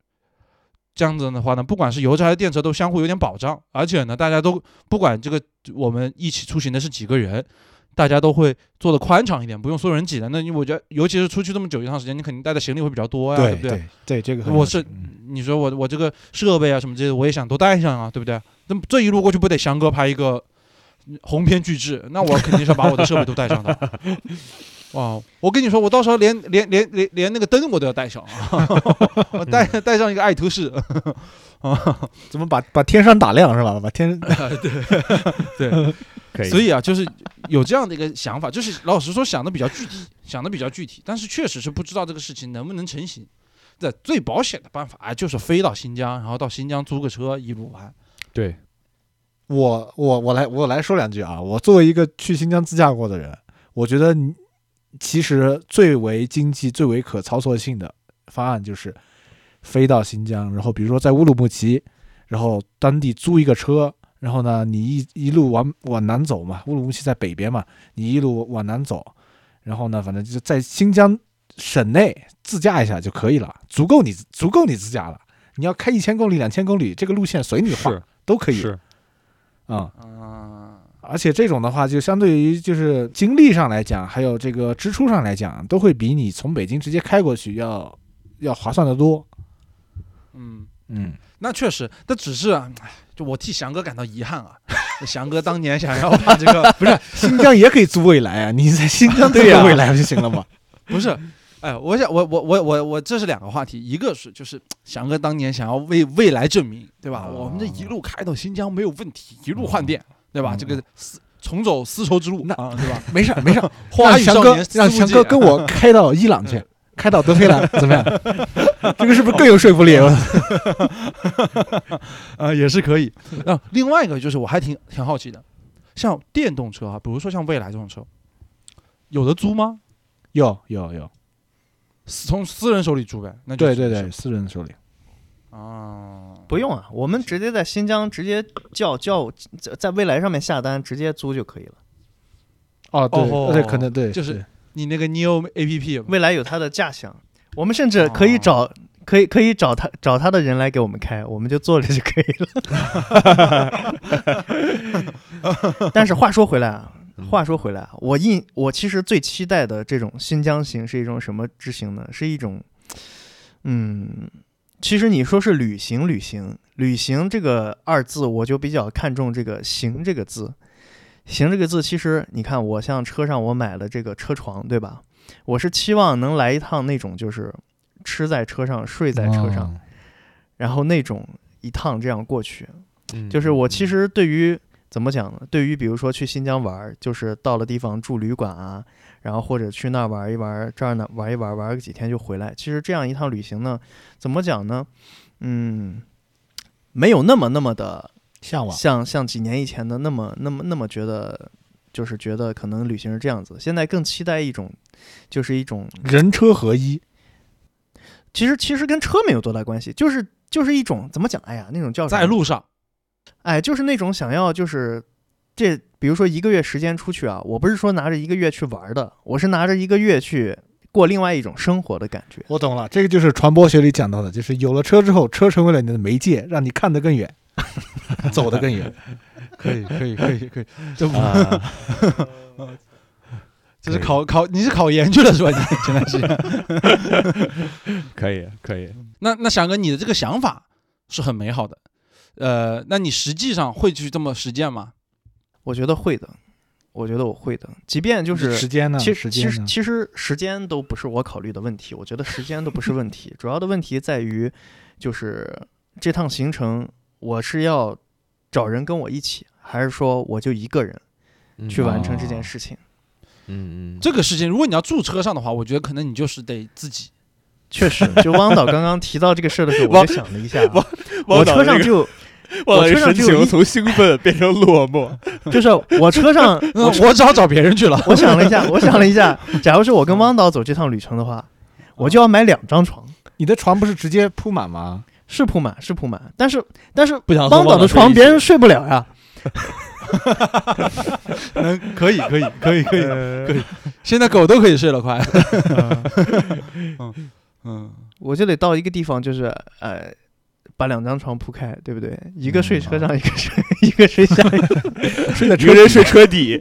这样子的话呢，不管是油车还是电车，都相互有点保障，而且呢，大家都不管这个我们一起出行的是几个人。大家都会做的宽敞一点，不用所有人挤的。那你我觉得，尤其是出去这么久一趟时间，你肯定带的行李会比较多呀，对不对？
对对，这个很
我是你说我我这个设备啊什么这些，我也想都带上啊，对不对？那么这一路过去不得翔哥拍一个鸿篇巨制？那我肯定是要把我的设备都带上的。哇，我跟你说，我到时候连连连连连那个灯我都要带上啊，我带带上一个爱图仕啊，
怎么把把天上打亮是吧？把天
对，
可以，
所以啊，就是有这样的一个想法，就是老实说想的比较具体，想的比较具体，但是确实是不知道这个事情能不能成型。这最保险的办法啊，就是飞到新疆，然后到新疆租个车一路玩。
对，
我我我来我来说两句啊！我作为一个去新疆自驾过的人，我觉得你其实最为经济、最为可操作性的方案就是飞到新疆，然后比如说在乌鲁木齐，然后当地租一个车，然后呢，你一一路往往南走嘛，乌鲁木齐在北边嘛，你一路往南走，然后呢，反正就是在新疆省内自驾一下就可以了，足够你足够你自驾了。你要开一千公里、两千公里，这个路线随你画都可以
是，
啊、
啊，
而且这种的话，就相对于就是精力上来讲，还有这个支出上来讲，都会比你从北京直接开过去要要划算得多。
嗯。
嗯，
那确实，那只是啊，就我替翔哥感到遗憾啊。翔哥当年想要把这个
不是新疆也可以租未来啊，你在新疆租未来不就行了吗？
不是，哎，我想我我我我我这是两个话题，一个是就是翔哥当年想要为未来证明，对吧？
哦
我们这一路开到新疆没有问题，一路换电，对吧？
嗯
这个丝重走丝绸之路
那
啊，对吧？
没事儿没事儿，
花
让翔哥让翔
思无界
哥 跟我开到伊朗去，开到德黑兰怎么样？这个是不是更有说服力？
啊，也是可以。那，另外一个就是我还挺挺好奇的，像电动车啊，比如说像蔚来这种车，有的租吗？
有有有，
私从私人手里租呗？那就
对对对，私人手里。
啊，
不用啊，我们直接在新疆直接叫叫在在未来上面下单，直接租就可以了。
哦，对
哦
对，可能对，
就是你那个 Neo A P P
未来有它的价箱，我们甚至可以找、可以可以找他找他的人来给我们开，我们就坐着就可以了。但是话说回来啊，
嗯
话说回来啊，我印我其实最期待的这种新疆行是一种什么之行呢？是一种，嗯，其实你说是旅行，旅行，旅行这个二字，我就比较看重这个“行”这个字。行这个字，其实你看，我像车上我买了这个车床，对吧？我是期望能来一趟那种就是吃在车上，睡在车上，
哦
然后那种一趟这样过去。
嗯
就是我其
嗯
实对于怎么讲呢？对于比如说去新疆玩儿，就是到了地方住旅馆啊，然后或者去那儿玩一玩，这儿呢玩一玩，玩个几天就回来。其实这样一趟旅行呢，怎么讲呢？嗯，没有那么那么的
向往。
像像几年以前的那么那么那么觉得，就是觉得可能旅行是这样子。现在更期待一种，就是一种
人车合一，
其实其实跟车没有多大关系，就是就是一种怎么讲？哎呀，那种叫
在路上，
哎，就是那种想要就是这，比如说一个月时间出去啊，我不是说拿着一个月去玩的，我是拿着一个月去过另外一种生活的感觉。
我懂了，这个就是传播学里讲到的，就是有了车之后，车成为了你的媒介，让你看得更远，走得更远。
可以可以可以可以，这不
啊，
这是考考你是考研去了是吧？你现在是。
可以可以，
那那翔哥，你的这个想法是很美好的，呃，那你实际上会去这么实践吗？
我觉得会的，我觉得我会的，即便就是
时间呢？
其实其
时间呢？
实其实时间都不是我考虑的问题，我觉得时间都不是问题，主要的问题在于就是这趟行程我是要找人跟我一起，还是说我就一个人
嗯
去完成这
哦
件事情？
嗯嗯，
这个事情，如果你要住车上的话，我觉得可能你就是得自己。
确实，就汪导刚刚提到这个事儿的时候，我
汪
就想了一下我
汪导
车上就 我车上
神
就有
从兴奋变成落寞，
就是我车上，我
我只好找别人去了。
我想了一下，我想了一下，假如是我跟汪导走这趟旅程的话，我就要买两张床，
你的床不是直接铺满吗？
是铺满是铺满，但是但是汪导的床别人睡不了呀。
能可以可以可以可以可以，现在狗都可以睡了，快。嗯嗯，
我就得到一个地方，就是呃，把两张床铺开，对不对？一个睡车上，一个睡 一个睡下面。
睡在
一个人睡车底，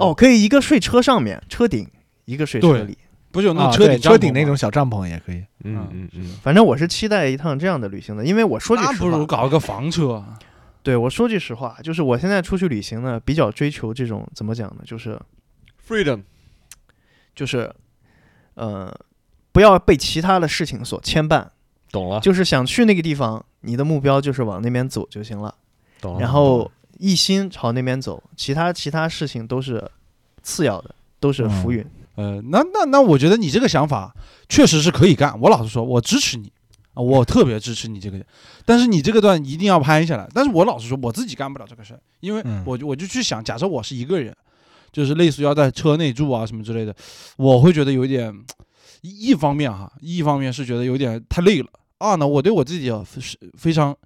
哦，可以一个睡车上面，车顶；一个睡车里。
不是有那车顶
车顶那种小帐篷也可以。
嗯嗯嗯，
反正我是期待一趟这样的旅行的，因为我说句实
话不如
话，
搞个房车。
对我说句实话，就是我现在出去旅行呢，比较追求这种怎么讲呢？就是
，freedom，
就是，呃，不要被其他的事情所牵绊，
懂了，
就是想去那个地方，你的目标就是往那边走就行了，
懂了，
然后一心朝那边走，其他其他事情都是次要的，都是浮云。
呃，那那那，我觉得你这个想法确实是可以干。我老实说，我支持你啊，我特别支持你这个。但是你这个段一定要拍下来。但是我老实说，我自己干不了这个事儿，因为
嗯
我就我就去想，假设我是一个人，就是类似于要在车内住啊什么之类的，我会觉得有点，一一方面哈，一方面是觉得有点太累了。二呢，我对我自己啊是非常，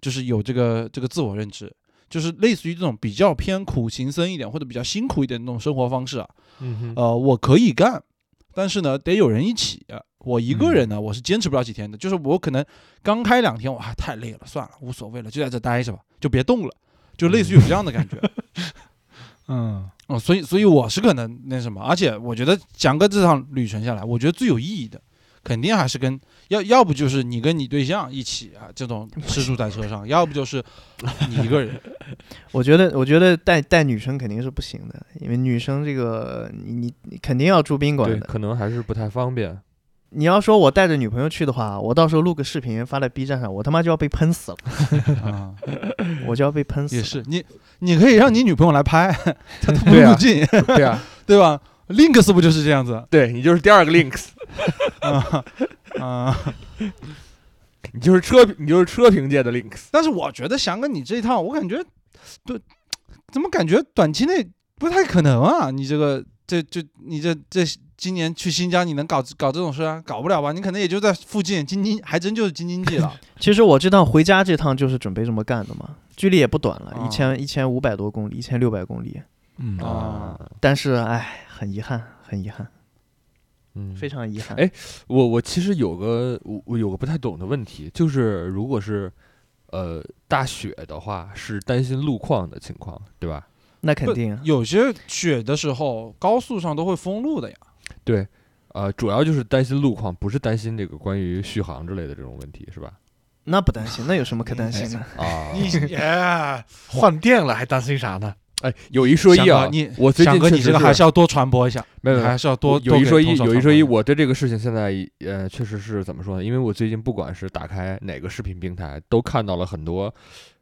就是有这个这个自我认知，就是类似于这种比较偏苦行僧一点或者比较辛苦一点的那种生活方式啊，
嗯
我可以干，但是呢，得有人一起。我一个
嗯
人呢，我是坚持不了几天的。就是我可能刚开两天，我还，太累了，算了，无所谓了，就在这待着吧，就别动了，就类似于有这样的感觉。
嗯，
哦，所以，所以我是可能那什么，而且我觉得讲个这趟旅程下来，我觉得最有意义的，肯定还是跟要要不就是你跟你对象一起啊，这种吃住在车上，要不就是你一个人。
我觉得，我觉得带带女生肯定是不行的，因为女生这个你你你肯定要住宾馆
对，
的。
可能还是不太方便。
你要说我带着女朋友去的话，我到时候录个视频发在 B 站上，我他妈就要被喷死了，
啊，
我就要被喷死了。
也是你，你可以让你女朋友来拍，她都不入镜，
对啊，
对吧？Links 不就是这样子？
对你就是第二个 links，
啊啊！
你就是车，你就是车评界的 links。
但是我觉得翔哥你这一趟，我感觉对，怎么感觉短期内不太可能啊？你这个这这你这这今年去新疆，你能搞搞这种事啊？搞不了吧？你可能也就在附近京津，还真就是京津冀了。
其实我这趟回家这趟就是准备这么干的嘛，距离也不短了，
啊
一千一千五百多公里，一千六百公里。
嗯
啊
但是哎，很遗憾，很遗憾，
嗯，
非常遗憾。
哎我我其实有个我我有个不太懂的问题，就是如果是呃大雪的话，是担心路况的情况，对吧？
那肯定啊，
有些雪的时候，高速上都会封路的呀。
对，呃，主要就是担心路况，不是担心这个关于续航之类的这种问题，是吧？
那不担心，那有什么可担心的？
啊。
你哎，换电了还担心啥呢？
哎，有一说一啊，
你
我最近
翔哥，
确实
你这个还是要多传播一下，
没有
还是要多
有一说一，有一说一，
我
我对这个事情现在呃，确实是怎么说呢？因为我最近不管是打开哪个视频平台，都看到了很多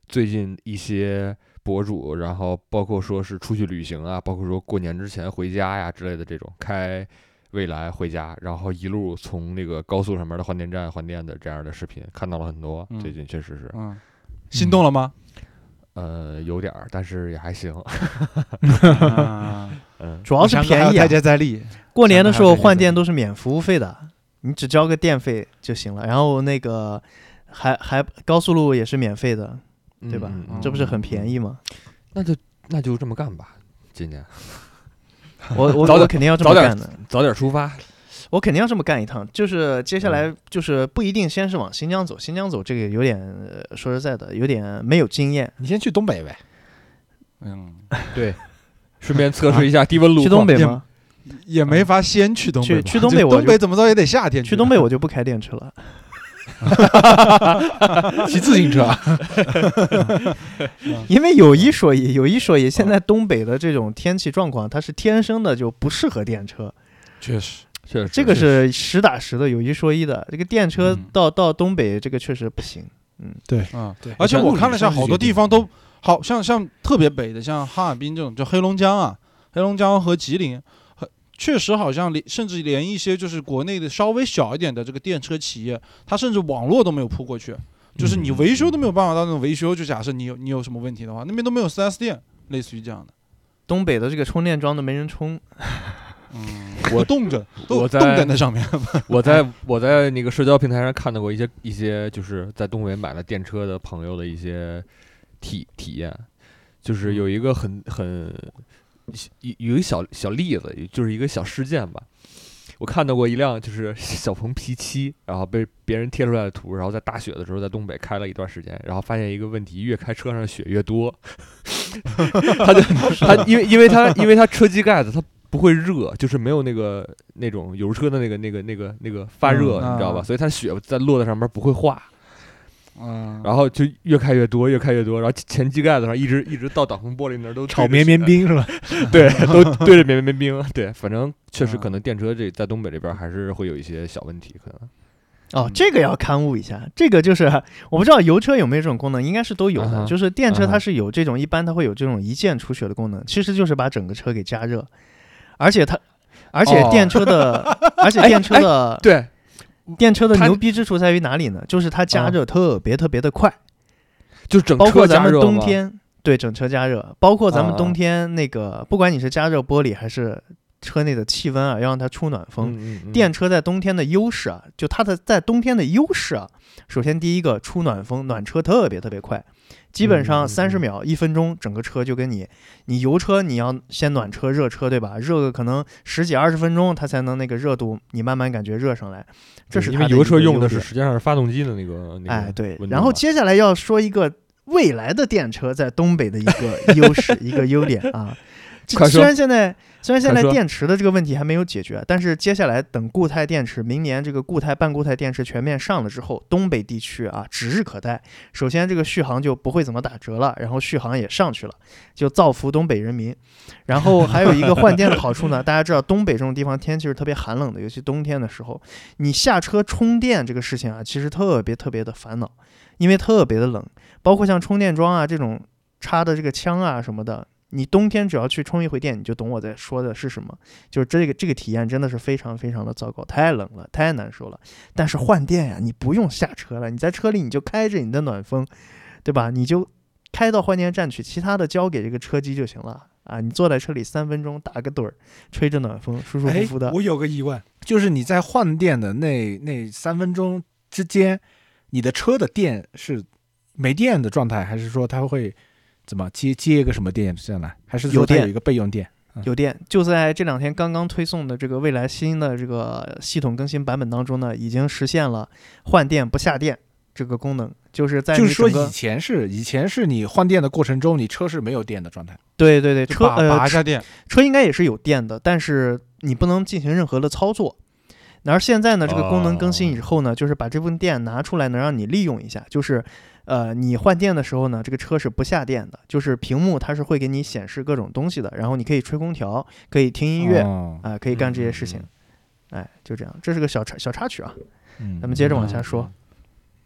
最近一些博主，然后包括说是出去旅行啊，包括说过年之前回家呀之类的这种开未来回家，然后一路从那个高速上面的换电站换电的这样的视频，看到了很多。
嗯
最近确实是，
嗯，心动了吗？
呃，有点儿，但是也还行。
啊
嗯，
主要是便宜啊
台！阶在立，
过年的时候换电都是免服务费的，你只交个电费就行了。然后那个还还高速路也是免费的，对吧这不是很便宜吗？
那就那就这么干吧，今年
我我
早点
我肯定要这么
早点
干的，
早点出发。
我肯定要这么干一趟。就是接下
嗯
来就是不一定先是往新疆走，新疆走这个有点呃说实在的有点没有经验。
你先去东北呗。
嗯，
对，顺便测试一下低温路
去东北吗？
也没法先去东北吧，
去去东北我
东北怎么着也得夏天
去东北我就不开电车了。
骑自行车，
因为有一说一，有一说一，现在东北的这种天气状况，它是天生的就不适合电车，
确实，
确实，
这个是实打实的，有一说一的。这个电车
嗯
到到东北，这个确实不行。
嗯，
对
而且我看了一下，好多地方
都
都好像像特别北的，像哈尔滨这种，就黑龙江啊，黑龙江和吉林，很确实好像连甚至连一些就是国内的稍微小一点的这个电车企业，它甚至网络都没有铺过去，就是你维修都没有办法到那种维修。就假设你有你有什么问题的话，那边都没有 4S 店，类似于这样的。
东北的这个充电桩都没人充，
嗯，
我
冻着，都
我在
冻在那上面。
我在我在那个社交平台上看到过一些一些就是在东北买了电车的朋友的一些体体验，就是有一个很很有有一个小小例子，就是一个小事件吧。我看到过一辆就是 小鹏 P 七，然后被别人贴出来的图，然后在大雪的时候在东北开了一段时间，然后发现一个问题，越开车上雪越多。他就他因为因为他因为他车机盖子它不会热，就是没有那个那种油车的那个那个那个那个发热，
嗯
你知道吧？
啊
所以它雪在落在上面不会化，
嗯，
然后就越开越多，越开越多，然后前机盖子上一直一直到挡风玻璃那儿都
炒绵绵，冰是吧？
对，都对着绵绵冰。对，反正确实
嗯
可能电车这在东北这边还是会有一些小问题，可能。
哦，这个要勘误一下。这个就是我不知道油车有没有这种功能，应该是都有的。就是电车它是有这种，一般它会有这种一键除雪的功能，其实就是把整个车给加热，而且它，而且
哦。
电车的，而且
哎
电车的、
对，
电车的牛逼之处在于哪里呢？就是它加
啊
热特别特别的快，
就整
包括咱们冬天对整车加热，包括咱们冬天那个，不管你是加热玻璃还是车内的气温啊，要让它出暖风。
嗯嗯嗯。
电车在冬天的优势啊，就它的在冬天的优势啊，首先第一个出暖风，暖车特别特别快，基本
嗯
上
嗯
三十秒、一分钟，整个车就跟你，你油车你要先暖车、热车，对吧？热个可能十几二十分钟，它才能那个热度，你慢慢感觉热上来。这是
因为油车用的是实际上是发动机的那个那个
哎，对然后接下来要说一个未来的电车在东北的一个 优势，一个优点啊。虽然现在虽然现在电池的这个问题还没有解决，但是接下来等固态电池，明年这个固态半固态电池全面上了之后，东北地区啊指日可待。首先这个续航就不会怎么打折了，然后续航也上去了，就造福东北人民。然后还有一个换电的好处呢，大家知道东北这种地方天气是特别寒冷的，尤其冬天的时候，你下车充电这个事情啊，其实特别特别的烦恼，因为特别的冷，包括像充电桩啊这种插的这个枪啊什么的，你冬天只要去充一回电，你就懂我在说的是什么。就是这个这个体验真的是非常非常的糟糕，太冷了，太难受了。但是换电呀，你不用下车了，你在车里你就开着你的暖风，对吧？你就开到换电站去，其他的交给这个车机就行了。啊，你坐在车里三分钟打个盹儿，吹着暖风，舒舒服
哎
服的。
我有个疑问，就是你在换电的那那三分钟之间，你的车的电是没电的状态，还是说它会怎么接接一个什么电上来，还是说
有电
有一个备用电？
有电，就在这两天刚刚推送的这个未来新的这个系统更新版本当中呢，已经实现了换电不下电这个功能，就是在
就是说以前是以前是你换电的过程中，你车是没有电的状态。
对对对，车呃车
拔一下电，
车应该也是有电的，但是你不能进行任何的操作。然而现在呢，这个功能更新
哦
以后呢，就是把这部分电拿出来，能让你利用一下。就是，呃，你换电的时候呢，这个车是不下电的，就是屏幕它是会给你显示各种东西的，然后你可以吹空调，可以听音乐，啊、
哦
可以干这些事情
嗯。
哎，就这样，这是个小插小插曲啊。
嗯
咱们接着往下说。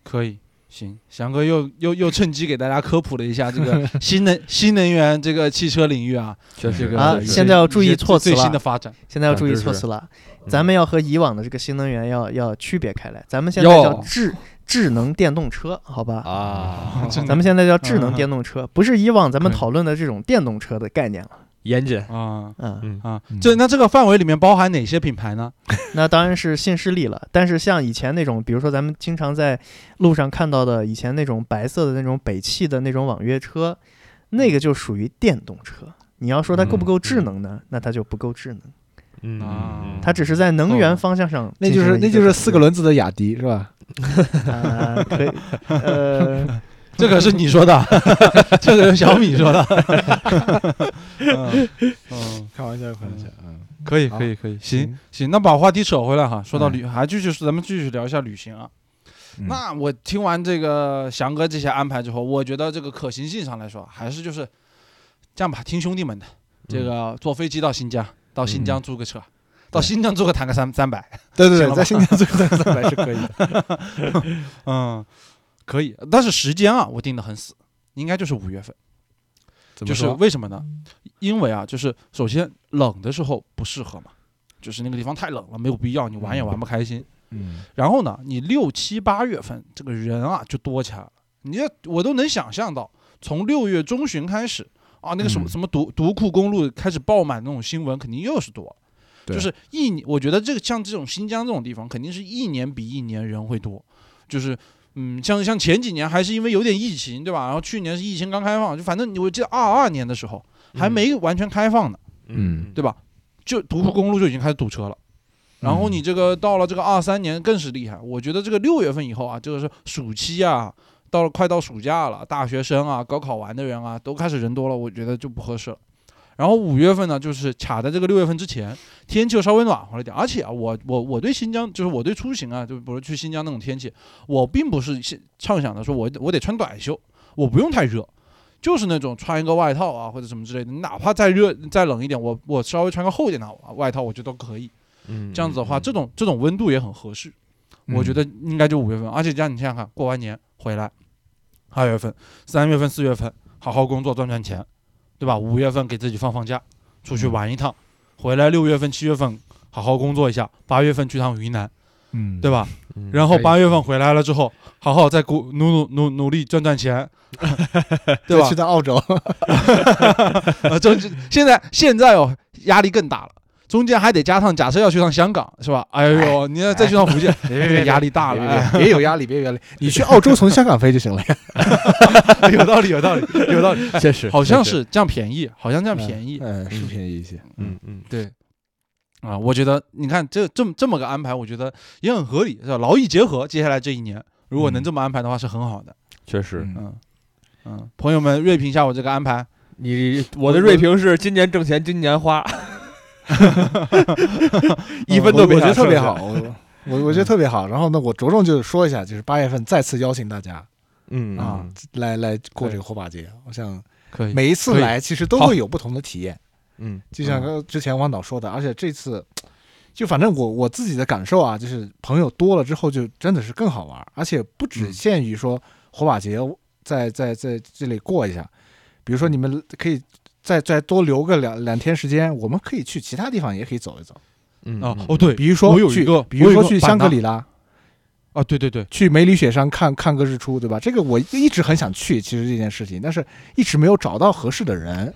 可以，行，翔哥又又又趁机给大家科普了一下这个 新能新能源这个汽车领域啊，
确实
这个
啊现在要注意措辞了
最新的发展。
现在要注意措辞了，
嗯
咱们要和以往的这个新能源要要区别开来。咱们现在叫
哟
智智能电动车，好吧？
啊，
咱们现在叫智能电动车，不是以往咱们讨论的这种电动车的概念了。
严谨，
啊
嗯，
嗯
啊
嗯，
这那这个范围里面包含哪些品牌呢？
那当然是新势力了。但是像以前那种，比如说咱们经常在路上看到的以前那种白色的那种北汽的那种网约车，那个就属于电动车。你要说它够不够智能呢？那它就不够智能，
嗯
啊
嗯
它只是在能源
哦
方向上
那就是那就是四个轮子的雅迪是吧？
啊，可以，呃，
这可是你说的，这个是小米说的。嗯嗯，
开玩笑，开玩笑，嗯，
可以，可以，可以，行行，那把话题扯回来哈，说到旅，还继续咱们继续聊一下旅行啊。
嗯。
那我听完这个翔哥这些安排之后，我觉得这个可行性上来说，还是就是这样吧，听兄弟们的，这个坐飞机到新疆，到新疆租个车，到新疆做个谈个三三百，
对对对，在新疆做个三百是可以的。
嗯，可以，但是时间啊，我定的很死，应该就是五月份。就是为什么呢？因为啊，就是首先冷的时候不适合嘛，就是那个地方太冷了，没有必要，你玩也玩不开心。
嗯
然后呢，你六七八月份这个人啊就多起来了，你这我都能想象到，从六月中旬开始啊，那个什么
嗯
什么独独库公路开始爆满那种新闻，肯定又是多。
对
就是一年，我觉得这个像这种新疆这种地方，肯定是一年比一年人会多。就是嗯，像像前几年还是因为有点疫情，对吧？然后去年是疫情刚开放，就反正我记得二二年的时候还没完全开放呢，
嗯
对吧？就独库公路就已经开始堵车了。然后你这个到了这个二三年更是厉害，我觉得这个六月份以后啊，这个是暑期啊，到了快到暑假了，大学生啊、高考完的人啊，都开始人多了，我觉得就不合适了。然后五月份呢，就是卡在这个六月份之前，天气又稍微暖和了一点，而且啊，我我我对新疆，就是我对出行啊，就比如去新疆那种天气，我并不是现畅想的说我我得穿短袖，我不用太热，就是那种穿一个外套啊或者什么之类的，哪怕再热再冷一点，我我稍微穿个厚一点的外套，我觉得都可以。
嗯
这样子的话，这种这种温度也很合适，我觉得应该就五月份，而且这样你想想看，过完年回来，二月份、三月份、四月份好好工作赚赚钱，对吧？五月份给自己放放假，出去玩一趟，回来六月份、七月份好好工作一下，八月份去趟云南，
嗯
对？吧？
嗯
然后八月份回来了之后，好好再努努努努努力赚赚钱，对吧
去？趟澳洲，
啊，这这现在现在哦，压力更大了。中间还得加上，假设要去趟香港，是吧？哎呦，你要再去趟福建，这个压力大了。哎
别别有压力，别有压力。你去澳洲从香港飞就行了呀。
有道理，有道理，有道理。
确实
好像是这样便宜，好像这样便宜。
嗯，是便宜一些。
嗯嗯
对，啊，我觉得你看这这么这么个安排，我觉得也很合理，是吧？劳逸结合，接下来这一年，如果能
嗯
这么安排的话，是很好的。
确实。
嗯
嗯嗯，朋友们锐评一下我这个安排。
你我的锐评是今年挣钱，今年花，一分都没
我我觉得特别好，。我我我觉得特别好。然后呢，我着重就是说一下，就是八月份再次邀请大家
嗯
啊
嗯，
来来过这个火把节。我想，每一次来其实都会有不同的体验，
嗯
就像刚之前王导说的，而且这次。就反正我我自己的感受啊，就是朋友多了之后，就真的是更好玩，而且不只
嗯
限于说火把节在在在这里过一下，比如说你们可以再再多留个两两天时间，我们可以去其他地方也可以走一走，
嗯
啊，哦对，
比如说去
我有一个
比如说去香格里拉，
啊，对对对，
去梅里雪山看看个日出，对吧？这个我一直很想去，其实这件事情，但是一直没有找到合适的人。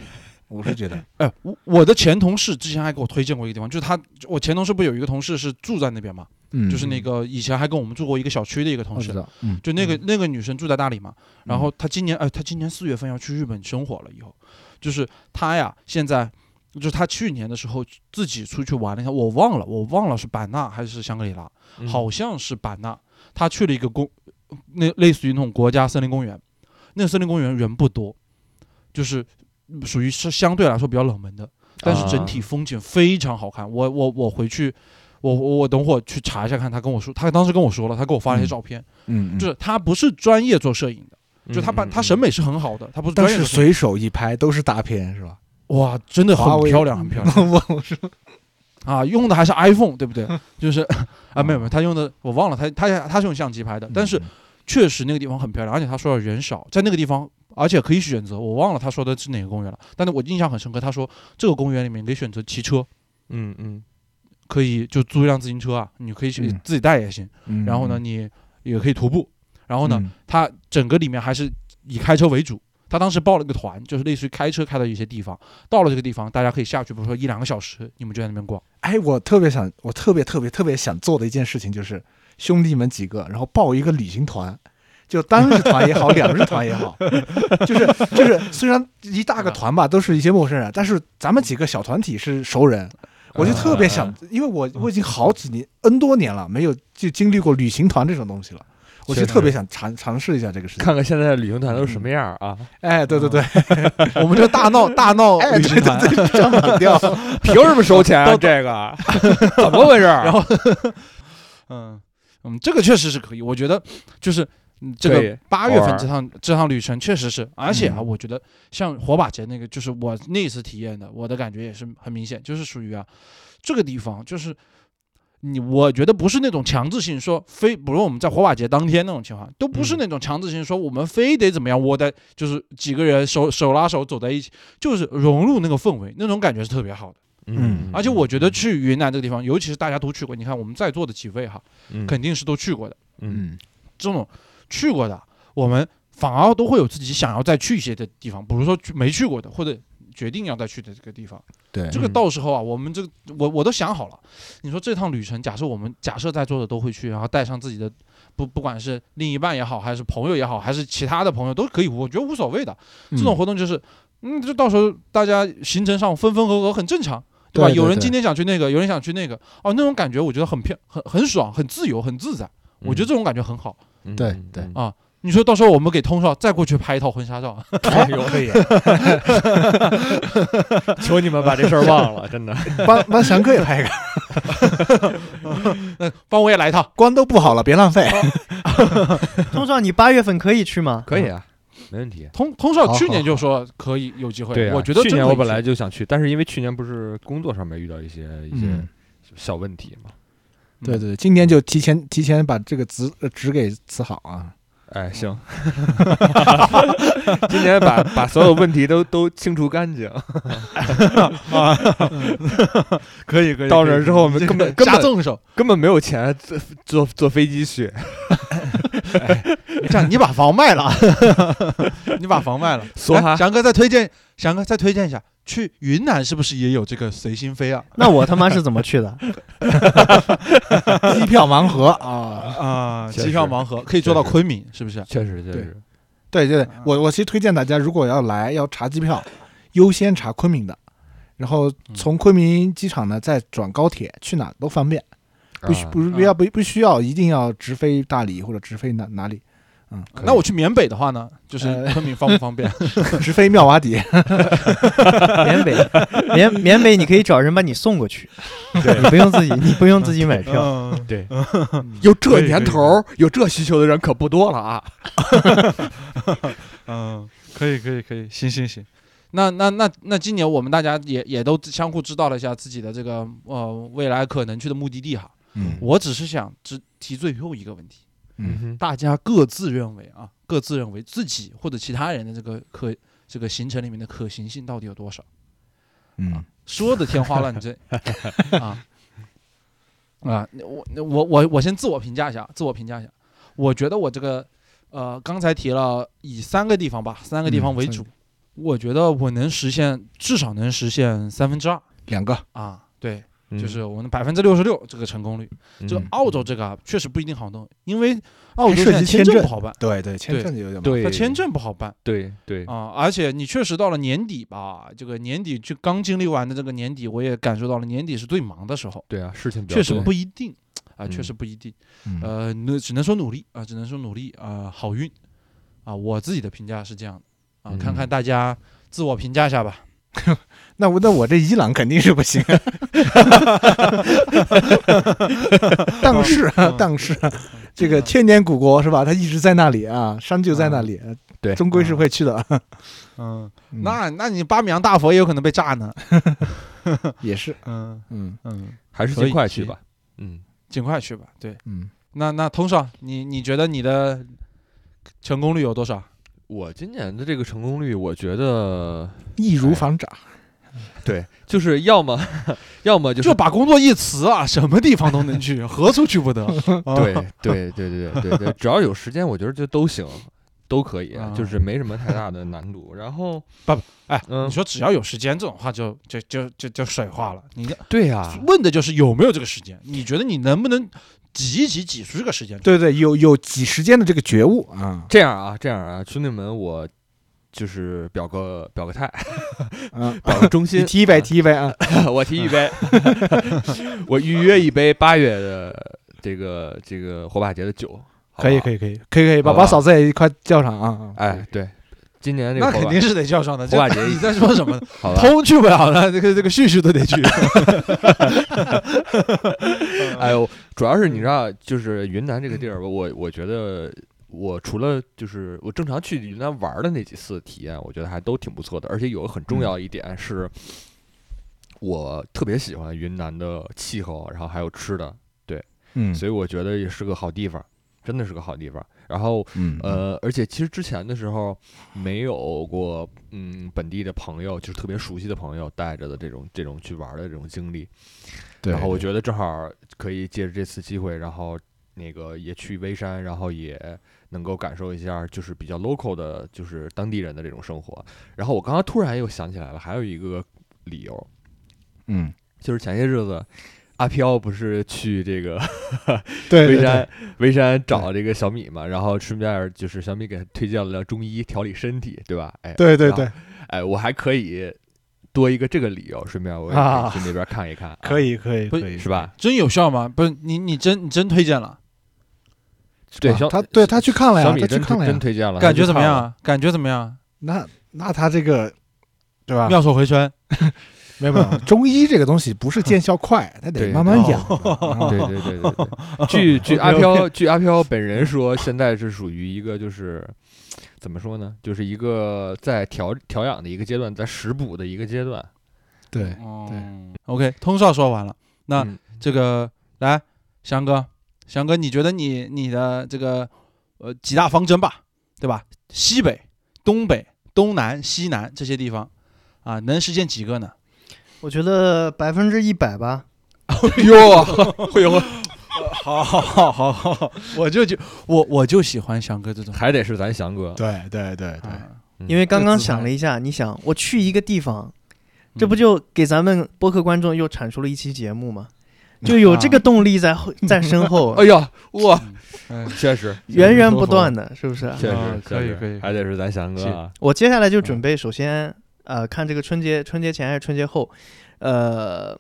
我是觉得，
哎，我我的前同事之前还给我推荐过一个地方，就是他，我前同事不有一个同事是住在那边嘛，
嗯
就是那个以前还跟我们住过一个小区的一个同事，就那个那个女生住在大理嘛，然后她今年哎，她今年四月份要去日本生活了，以后就是他呀，现在就是他去年的时候自己出去玩了一下，我忘了，我忘了是版纳还是香格里拉，
嗯。
好像是版纳，他去了一个公，那类似于那种国家森林公园，那个森林公园人不多，就是属于是相对来说比较冷门的，但是整体风景非常好看。我我我回去，我我我等会儿去查一下看，他跟我说，他当时跟我说了，他给我发了一些
嗯。
照片，
嗯，
就是是他不是专业做摄影的，就他把
嗯
他审美是很好的，他不是
但是随手一拍都是大片，是吧？
哇，真的很漂亮，很漂亮
我我说
啊！用的还是 iPhone，对不对？就是 啊，没有没有，他用的我忘了，他他他是用相机拍的，但是
嗯
确实那个地方很漂亮，而且他说人少，在那个地方，而且可以选择，我忘了他说的是哪个公园了，但是我印象很深刻，他说这个公园里面可以选择骑车，
嗯嗯
可以就租一辆自行车啊，你可以自己带也行，
嗯
然后呢，你也可以徒步，然后呢，
嗯
它整个里面还是以开车为主。他当时报了个团，就是类似于开车开到一些地方，到了这个地方，大家可以下去，比如说一两个小时，你们就在那边逛。
哎，我特别想，我特别特别特别想做的一件事情就是兄弟们几个，然后报一个旅行团，就单日团也好，两日团也好，就是就是虽然一大个团吧，都是一些陌生人，但是咱们几个小团体是熟人。我就特别想，因为我我已经好几年 N 多年了，没有就经历过旅行团这种东西了，我就特别想尝尝试一下这个事情。
看看现在的旅行团都是什么样啊？
哎，对对对，
我们就大闹大闹旅行团，
这样调，
凭什么收钱啊？这个 怎么回事？然后
嗯嗯，这个确实是可以，我觉得就是。嗯这个八月份这趟这趟旅程确实是，而且啊，
嗯
我觉得像火把节那个，就是我那一次体验的，我的感觉也是很明显，就是属于啊，这个地方就是你，我觉得不是那种强制性说非，比如我们在火把节当天那种情况，都不是
嗯
那种强制性说我们非得怎么样窝在，就是几个人手手拉手走在一起，就是融入那个氛围，那种感觉是特别好的。
嗯
而且我觉得去云南这个地方，尤其是大家都去过，你看我们在座的几位哈，
嗯
肯定是都去过的。
嗯
这种去过的，我们反而都会有自己想要再去一些的地方，比如说去没去过的，或者决定要再去的这个地方。
对
这个
嗯
到时候啊，我们这个我我都想好了。你说这趟旅程，假设我们假设在座的都会去，然后带上自己的不不管是另一半也好，还是朋友也好，还是其他的朋友都可以，我觉得无所谓的。这种活动就是，嗯，就到时候大家行程上分分合合很正常。对吧？有人今天想去那个，有人想去那个，哦，那种感觉我觉得很漂很很爽，很自由，很自在。我觉得这种感觉很好。
嗯
对对
啊你说到时候我们给通少再过去拍一套婚纱照，
哎呦可以，
求你们把这事儿忘了，真的。
帮帮翔哥也拍一个，
那帮我也来一套。
光都不好了，别浪费。
通少你八月份可以去吗？
可以啊，没问题。
通通少去年就说可以有机会，
对啊，
我觉得
去年我本来就想去，但是因为去年不是工作上面遇到一些一些
嗯
小问题嘛。
对对，今年就提前提前把这个纸呃纸给辞好啊。
哎，行，今年把把所有问题都都清除干净 啊。
可以可以
到那儿之后，我们根本 根本
动手。
根本没有钱坐坐坐飞机去。
这样你把房卖了，你把房卖了。
梭哈
哎翔哥再推荐，翔哥再推荐一下，去云南是不是也有这个随心飞啊？
那我他妈是怎么去的？
机票盲盒。啊，
啊，机票盲盒可以坐到昆明，是不是？
确实，确实，
对对对，我我其实推荐大家，如果要来要查机票，优先查昆明的，然后从昆明机场呢再转高铁，去哪都方便，不需
啊。
不不要不不需要一定要直飞大理或者直飞哪哪里，嗯，
那我去缅北的话呢，就是
呃
昆明方不方便？
直飞妙瓦底，
缅北，缅缅北你可以找人把你送过去，你不用自己，你不用自己买票。
嗯，
对，有这年头儿有这需求的人可不多了啊。
嗯，可以，可以，可以，行行行。那那那那，今年我们大家也也都相互知道了一下自己的这个呃未来可能去的目的地哈。
嗯
我只是想只提最后一个问题，
嗯，
大家各自认为啊，各自认为自己或者其他人的这个可这个行程里面的可行性到底有多少？
嗯。
说的天花乱坠。啊。啊！我我我我先自我评价一下，自我评价一下，我觉得我这个呃刚才提了以三个地方吧，三个地方为主，我觉得我能实现至少能实现三分之二。
两个，
啊，对，
嗯
就是我们百分之六十六这个成功率。这个
嗯
澳洲这个啊确实不一定好弄，因为澳洲
还
现在签
证
证不好办，
对对，签证有点麻烦
对
它签证不好办。
对对，
啊，而且你确实到了年底吧，这个年底就刚经历完的这个年底，我也感受到了年底是最忙的时候，
对啊，事情
确实不一定啊，确
嗯
实不一定。
嗯
呃，那只能说努力啊，只能说努力啊，好运啊，我自己的评价是这样的啊，看看
嗯
大家自我评价一下吧。
那我那我这伊朗肯定是不行。但是但是啊，这个千年古国是吧？它一直在那里啊，山就在那里，
对
终归是会去的。
嗯，
嗯
那那你巴米扬大佛也有可能被炸呢。
也是，
嗯
嗯
嗯，
还是尽快去吧。嗯，
尽快去吧。对，
嗯，
那那通少，你你觉得你的成功率有多少？
我今年的这个成功率，我觉得
易如反掌。
对，就是要么 要么就是
就把工作一辞啊，什么地方都能去，何处去不得？
对对对对对对对，只要有时间，我觉得就都行，都可以，
啊
就是没什么太大的难度。然后，
哎，
嗯
你说只要有时间这种话就，就就就就水话了。你
对呀、
问的就是有没有这个时间，你觉得你能不能挤一挤挤出这个时间？
对对，有有挤时间的这个觉悟啊，
这样啊，这样啊，兄弟们，我就是表个表个态，
嗯，
表个忠心，
你提一杯，提一杯啊，
啊 我提一杯，我预约一杯八月的这个这个火把节的酒，
可以可
以，
可以可以可以，把把嫂子也一块叫上啊。啊
哎，，对，今年这个火把
那肯定是得叫上的。
火把节
你在说什么？
好，
通去不了了，这个这个旭旭都得去。
哎呦，主要是你知道，就是云南这个地儿，我我觉得我除了就是我正常去云南玩儿的那几次体验，我觉得还都挺不错的。而且有个很重要一点是，我特别喜欢云南的气候，然后还有吃的，
嗯
所以我觉得也是个好地方，真的是个好地方。然后
嗯
呃，而且其实之前的时候没有过嗯本地的朋友，就是特别熟悉的朋友带着的这种这种去玩儿的这种经历。
对，
然后我觉得正好可以借着这次机会，然后那个也去微山，然后也能够感受一下就是比较 local 的，就是当地人的这种生活。然后我刚刚突然又想起来了，还有一个理由，
嗯，
就是前些日子阿飘不是去这个 微山
对，
微山找这个小米嘛，然后顺便就是小米给他推荐了中医调理身体，对吧？哎，
对对对，
哎，我还可以多一个这个理由，顺便我也
啊
可以去那边看一看，
可
以
以可以
不
可以，
是吧？
真有效吗？不是你你真你真推荐了，
对，
他对他去看了呀，
小米真
他去看了呀，
真推荐了，
感觉怎么样？感觉怎么样？
那那他这个对吧？
妙手回春，
没有没有，中医这个东西不是见效快，它得慢慢
哦
养
对对对对对。据据阿飘据阿飘本人说，现在是属于一个就是怎么说呢？就是一个在调调养的一个阶段，在食补的一个阶段。
对，
对，OK，通少说完了，那
嗯
这个来翔哥，翔哥，你觉得你你的这个呃几大方针吧，对吧？西北、东北、东南、西南这些地方啊，能实现几个呢？
我觉得百分之一百吧。
哟，会有
好好好好好，我就就我我就喜欢翔哥这种，
还得是咱翔哥。
对对对对，
因为刚刚想了一下，你想我去一个地方，这不
嗯
就给咱们播客观众又产出了一期节目吗？就有这个动力在后在身后
哎，呀，哇，
嗯
确实，
源源不断的，是不是？
确
啊
实
可以可以
还得是咱翔哥啊。
我接下来就准备，首先呃看这个春节春节前还是春节后，呃，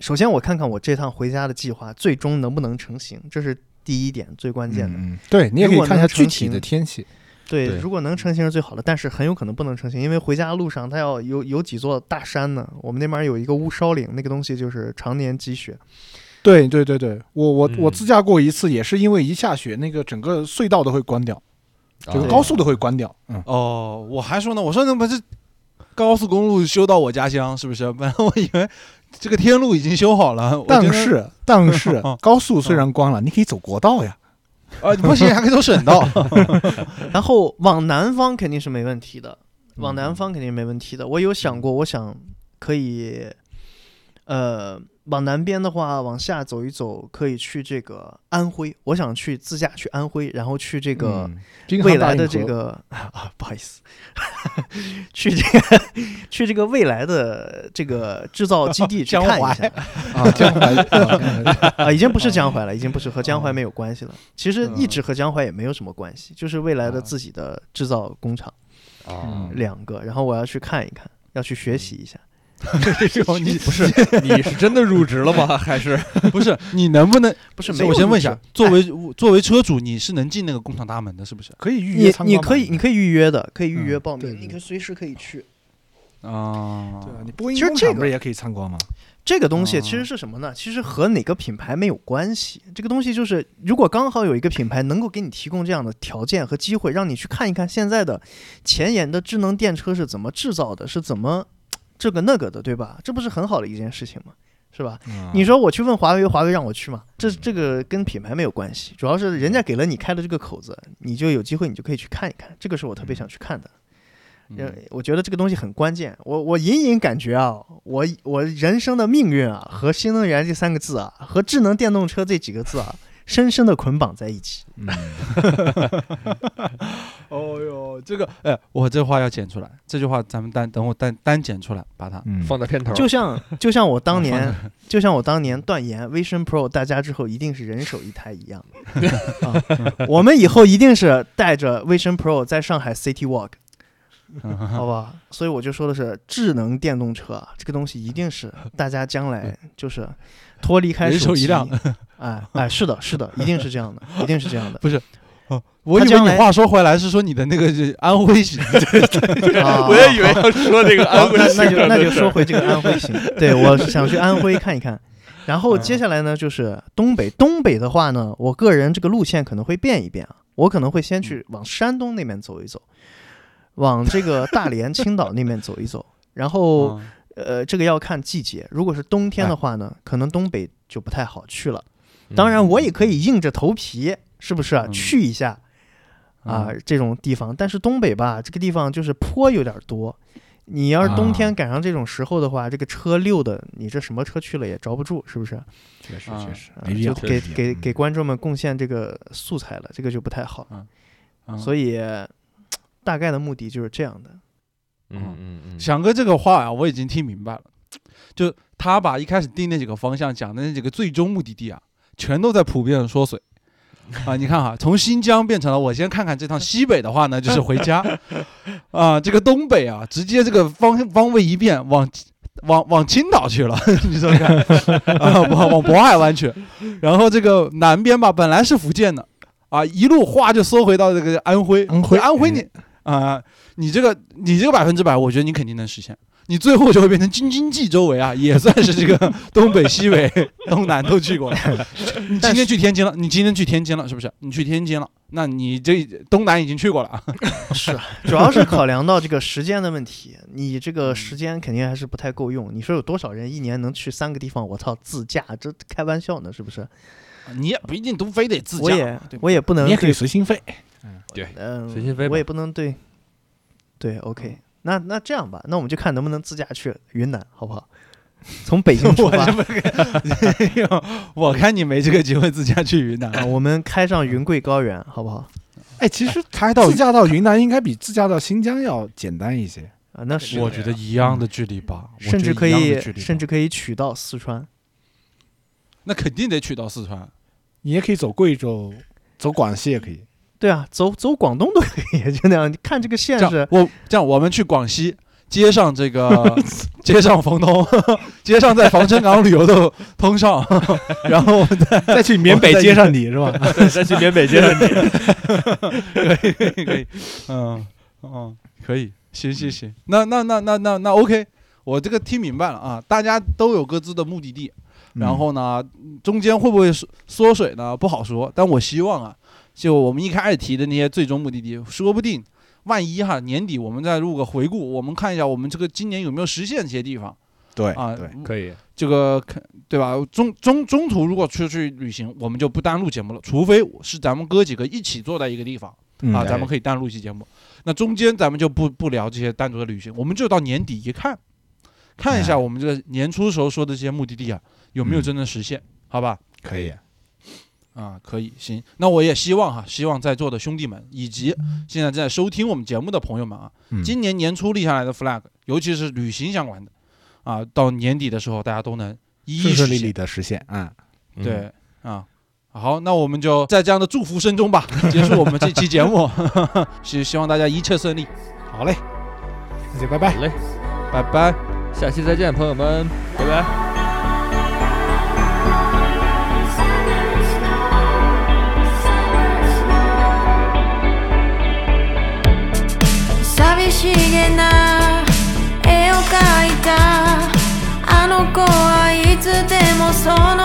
首先我看看我这趟回家的计划最终能不能成型，这是第一点最关键的。
对你也可以看一下具体的天气。
对，
对
如果能成型是最好的，但是很有可能不能成型，因为回家路上它要有有几座大山呢。我们那边有一个乌梢岭，那个东西就是常年积雪。
对对对对，我我我
嗯
自驾过一次，也是因为一下雪，那个整个隧道都会关掉，整个
啊
高速都会关掉。嗯，
哦，我还说呢，我说那不是高速公路修到我家乡是不是？本来我以为这个天路已经修好了，
但是但是
哦
高速虽然关了，你可以走国道呀。
啊不行，还可以走省道。
然后往南方肯定是没问题的，往
嗯
南方肯定没问题的。我有想过，我想可以，呃，往南边的话，往下走一走，可以去这个安徽。我想去自驾去安徽，然后去这个未来的这个 啊，不好意思，去这个 去这个未来的这个制造基地去
江淮
看一下。
啊，江淮啊
啊，已经不是江淮了，已经不是和江淮
哦
没有关系了。其实一直和江淮也没有什么关系，就是未来的自己的制造工厂
啊，
两个，然后我要去看一看，要去学习一下。
你
不是你是真的入职了吗？还是
不是 你能不能？
不是，没有
我先问一下，作为作为车主，你是能进那个工厂大门的，是不是？
可以预约
你
参观嘛
你可以你可以预约的，可以预约
嗯
报名，你可以随时可以去。
啊，
对啊，你播音工厂不是也可以参观吗？
这个东西
哦
其实是什么呢？其实和哪个品牌没有关系。这个东西就是，如果刚好有一个品牌能够给你提供这样的条件和机会，让你去看一看现在的前沿的智能电车是怎么制造的，是怎么这个那个的，对吧？这不是很好的一件事情吗？是吧？
嗯
你说我去问华为，华为让我去吗？这这个跟品牌没有关系，主要是人家给了你开的这个口子，你就有机会，你就可以去看一看。这个是我特别想去看的。呃
嗯，
我觉得这个东西很关键。我我隐隐感觉啊，我我人生的命运啊，和新能源这三个字啊，和智能电动车这几个字啊，深深的捆绑在一起。
嗯，
哦哟，这个，哎，我这话要剪出来，这句话咱们单等我单单剪出来，把它
嗯
放在片头，
就像就像我当年，就像我当年断言 Vision Pro 大家之后一定是人手一台一样。啊，我们以后一定是带着 Vision Pro 在上海 City Walk。好吧，所以我就说的是智能电动车啊，这个东西一定是大家将来就是脱离开
人手一
机
辆，
哎 哎，是的，是的，一定是这样的，一定是这样的。
哦，我以为你
他将来
话说回来是说你的那个是安徽行，
啊
我也以为要说这个安徽
行那那就那就说回这个安徽行，对我是想去安徽看一看。然后
嗯
接下来呢，就是东北。东北的话呢，我个人这个路线可能会变一变啊，我可能会先去往山东那边走一走，往这个大连、青岛那边走一走。然后
嗯
呃，这个要看季节，如果是冬天的话呢，可能东北就不太好去了。
嗯
当然，我也可以硬着头皮，是不是啊？
嗯
去一下啊、
嗯
这种地方。但是东北吧，这个地方就是坡有点多。你要是冬天
啊
赶上这种时候的话，这个车溜的，你这什么车去了也着不住，是不是？
确实
啊
确实
啊
没必要，
就给给给
嗯
观众们贡献这个素材了，这个就不太好。
嗯
所以大概的目的就是这样的。
嗯嗯嗯，
翔哥这个话啊，我已经听明白了，就他把一开始定那几个方向讲的那几个最终目的地啊，全都在普遍的缩水。啊，你看哈，从新疆变成了我先看看这趟西北的话呢，就是回家，啊，这个东北啊，直接这个方方位一变，往往往青岛去了，你说看，啊，往往渤海湾去，然后这个南边吧，本来是福建的，啊，一路哗就缩回到这个安徽，
安徽。
安徽你啊、你这个你这个百分之百，我觉得你肯定能实现。你最后就会变成京津冀周围啊，也算是这个 东北、西北、东南都去过了。你今天去天津了，你今天去天津了，是不是？你去天津了，那你这东南已经去过了啊。
是，主要是考量到这个时间的问题，你这个时间肯定还是不太够用。你说有多少人一年能去三个地方？我操，自驾这开玩笑呢，是不是？
你也不一定都非得自驾，
我也我也不能
你也可以
对，
随心飞，
嗯，
随心飞
我也不能对，对，OK，那那这样吧，那我们就看能不能自驾去云南，好不好？从北京出发
这，么 我看你没这个机会自驾去云南。
啊，我们开上云贵高原，好不好？
哎，其实
开到
自驾到云南应该比自驾到新疆要简单一些。
啊，那是
我觉得一样的距离吧，我
甚至可
觉得一样的
以
距离吧
甚至可以取到四川。
那肯定得取到四川。
你也可以走贵州，走广西也可以。
对啊，走走广东都可以，就那样。你看这个线是，
我这样我们去广西，接上这个，接上冯东，接上在防城港旅游的通上，然后我们再
再去缅北接上你是吧？
再去缅北接上你，
可以可以可以，嗯嗯，可以，行行行，那那那那那那 OK，我这个听明白了啊，大家都有各自的目的地，然后呢，中间会不会缩缩水呢？不好说，但我希望啊，就我们一开始提的那些最终目的地，说不定万一哈年底我们再录个回顾，我们看一下我们这个今年有没有实现这些地方
对
啊？
对，
可以，
这个肯对吧？中中中途如果出去旅行，我们就不单录节目了，除非是咱们哥几个一起坐在一个地方。
嗯
啊，咱们可以单录一期节目。那中间咱们就不不聊这些单独的旅行，我们就到年底一看，看一下
哎
我们这个年初时候说的这些目的地啊，有没有
嗯
真正实现？好吧？
可以。
啊，可以，行。那我也希望哈，希望在座的兄弟们以及现在正在收听我们节目的朋友们啊，
嗯
今年年初立下来的 flag，尤其是旅行相关的啊，到年底的时候大家都能一一
顺顺利
实现
利的实现啊。
嗯
对啊。好，那我们就在这样的祝福声中吧，结束我们这期节目。希希望大家一切顺利，
好嘞，那就拜拜
好。嘞，
拜拜。
下期再见，朋友们，拜拜。
な絵を描いた。あの子はいつでもその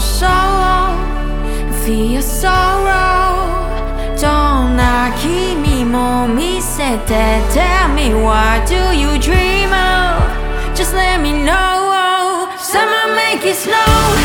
your sorrow. Feel your sorrow. どんな君も見せて Tell me what do you dream of? Just let me know. Summer make it snow.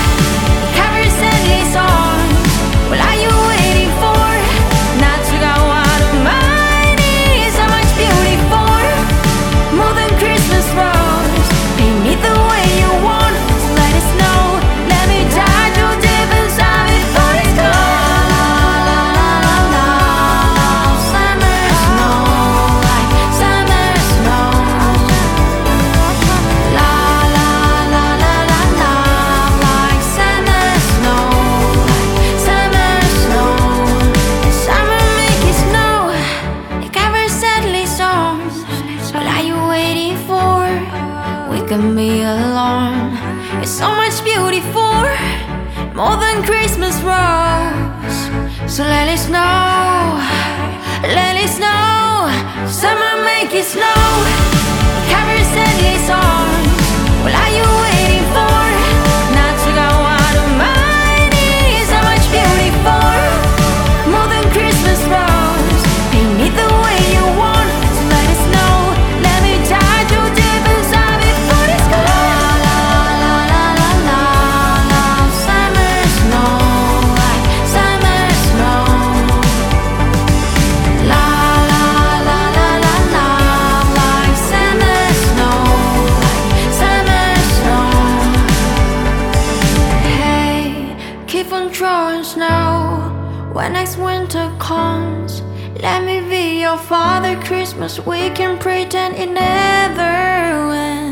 we can pretend it never ends.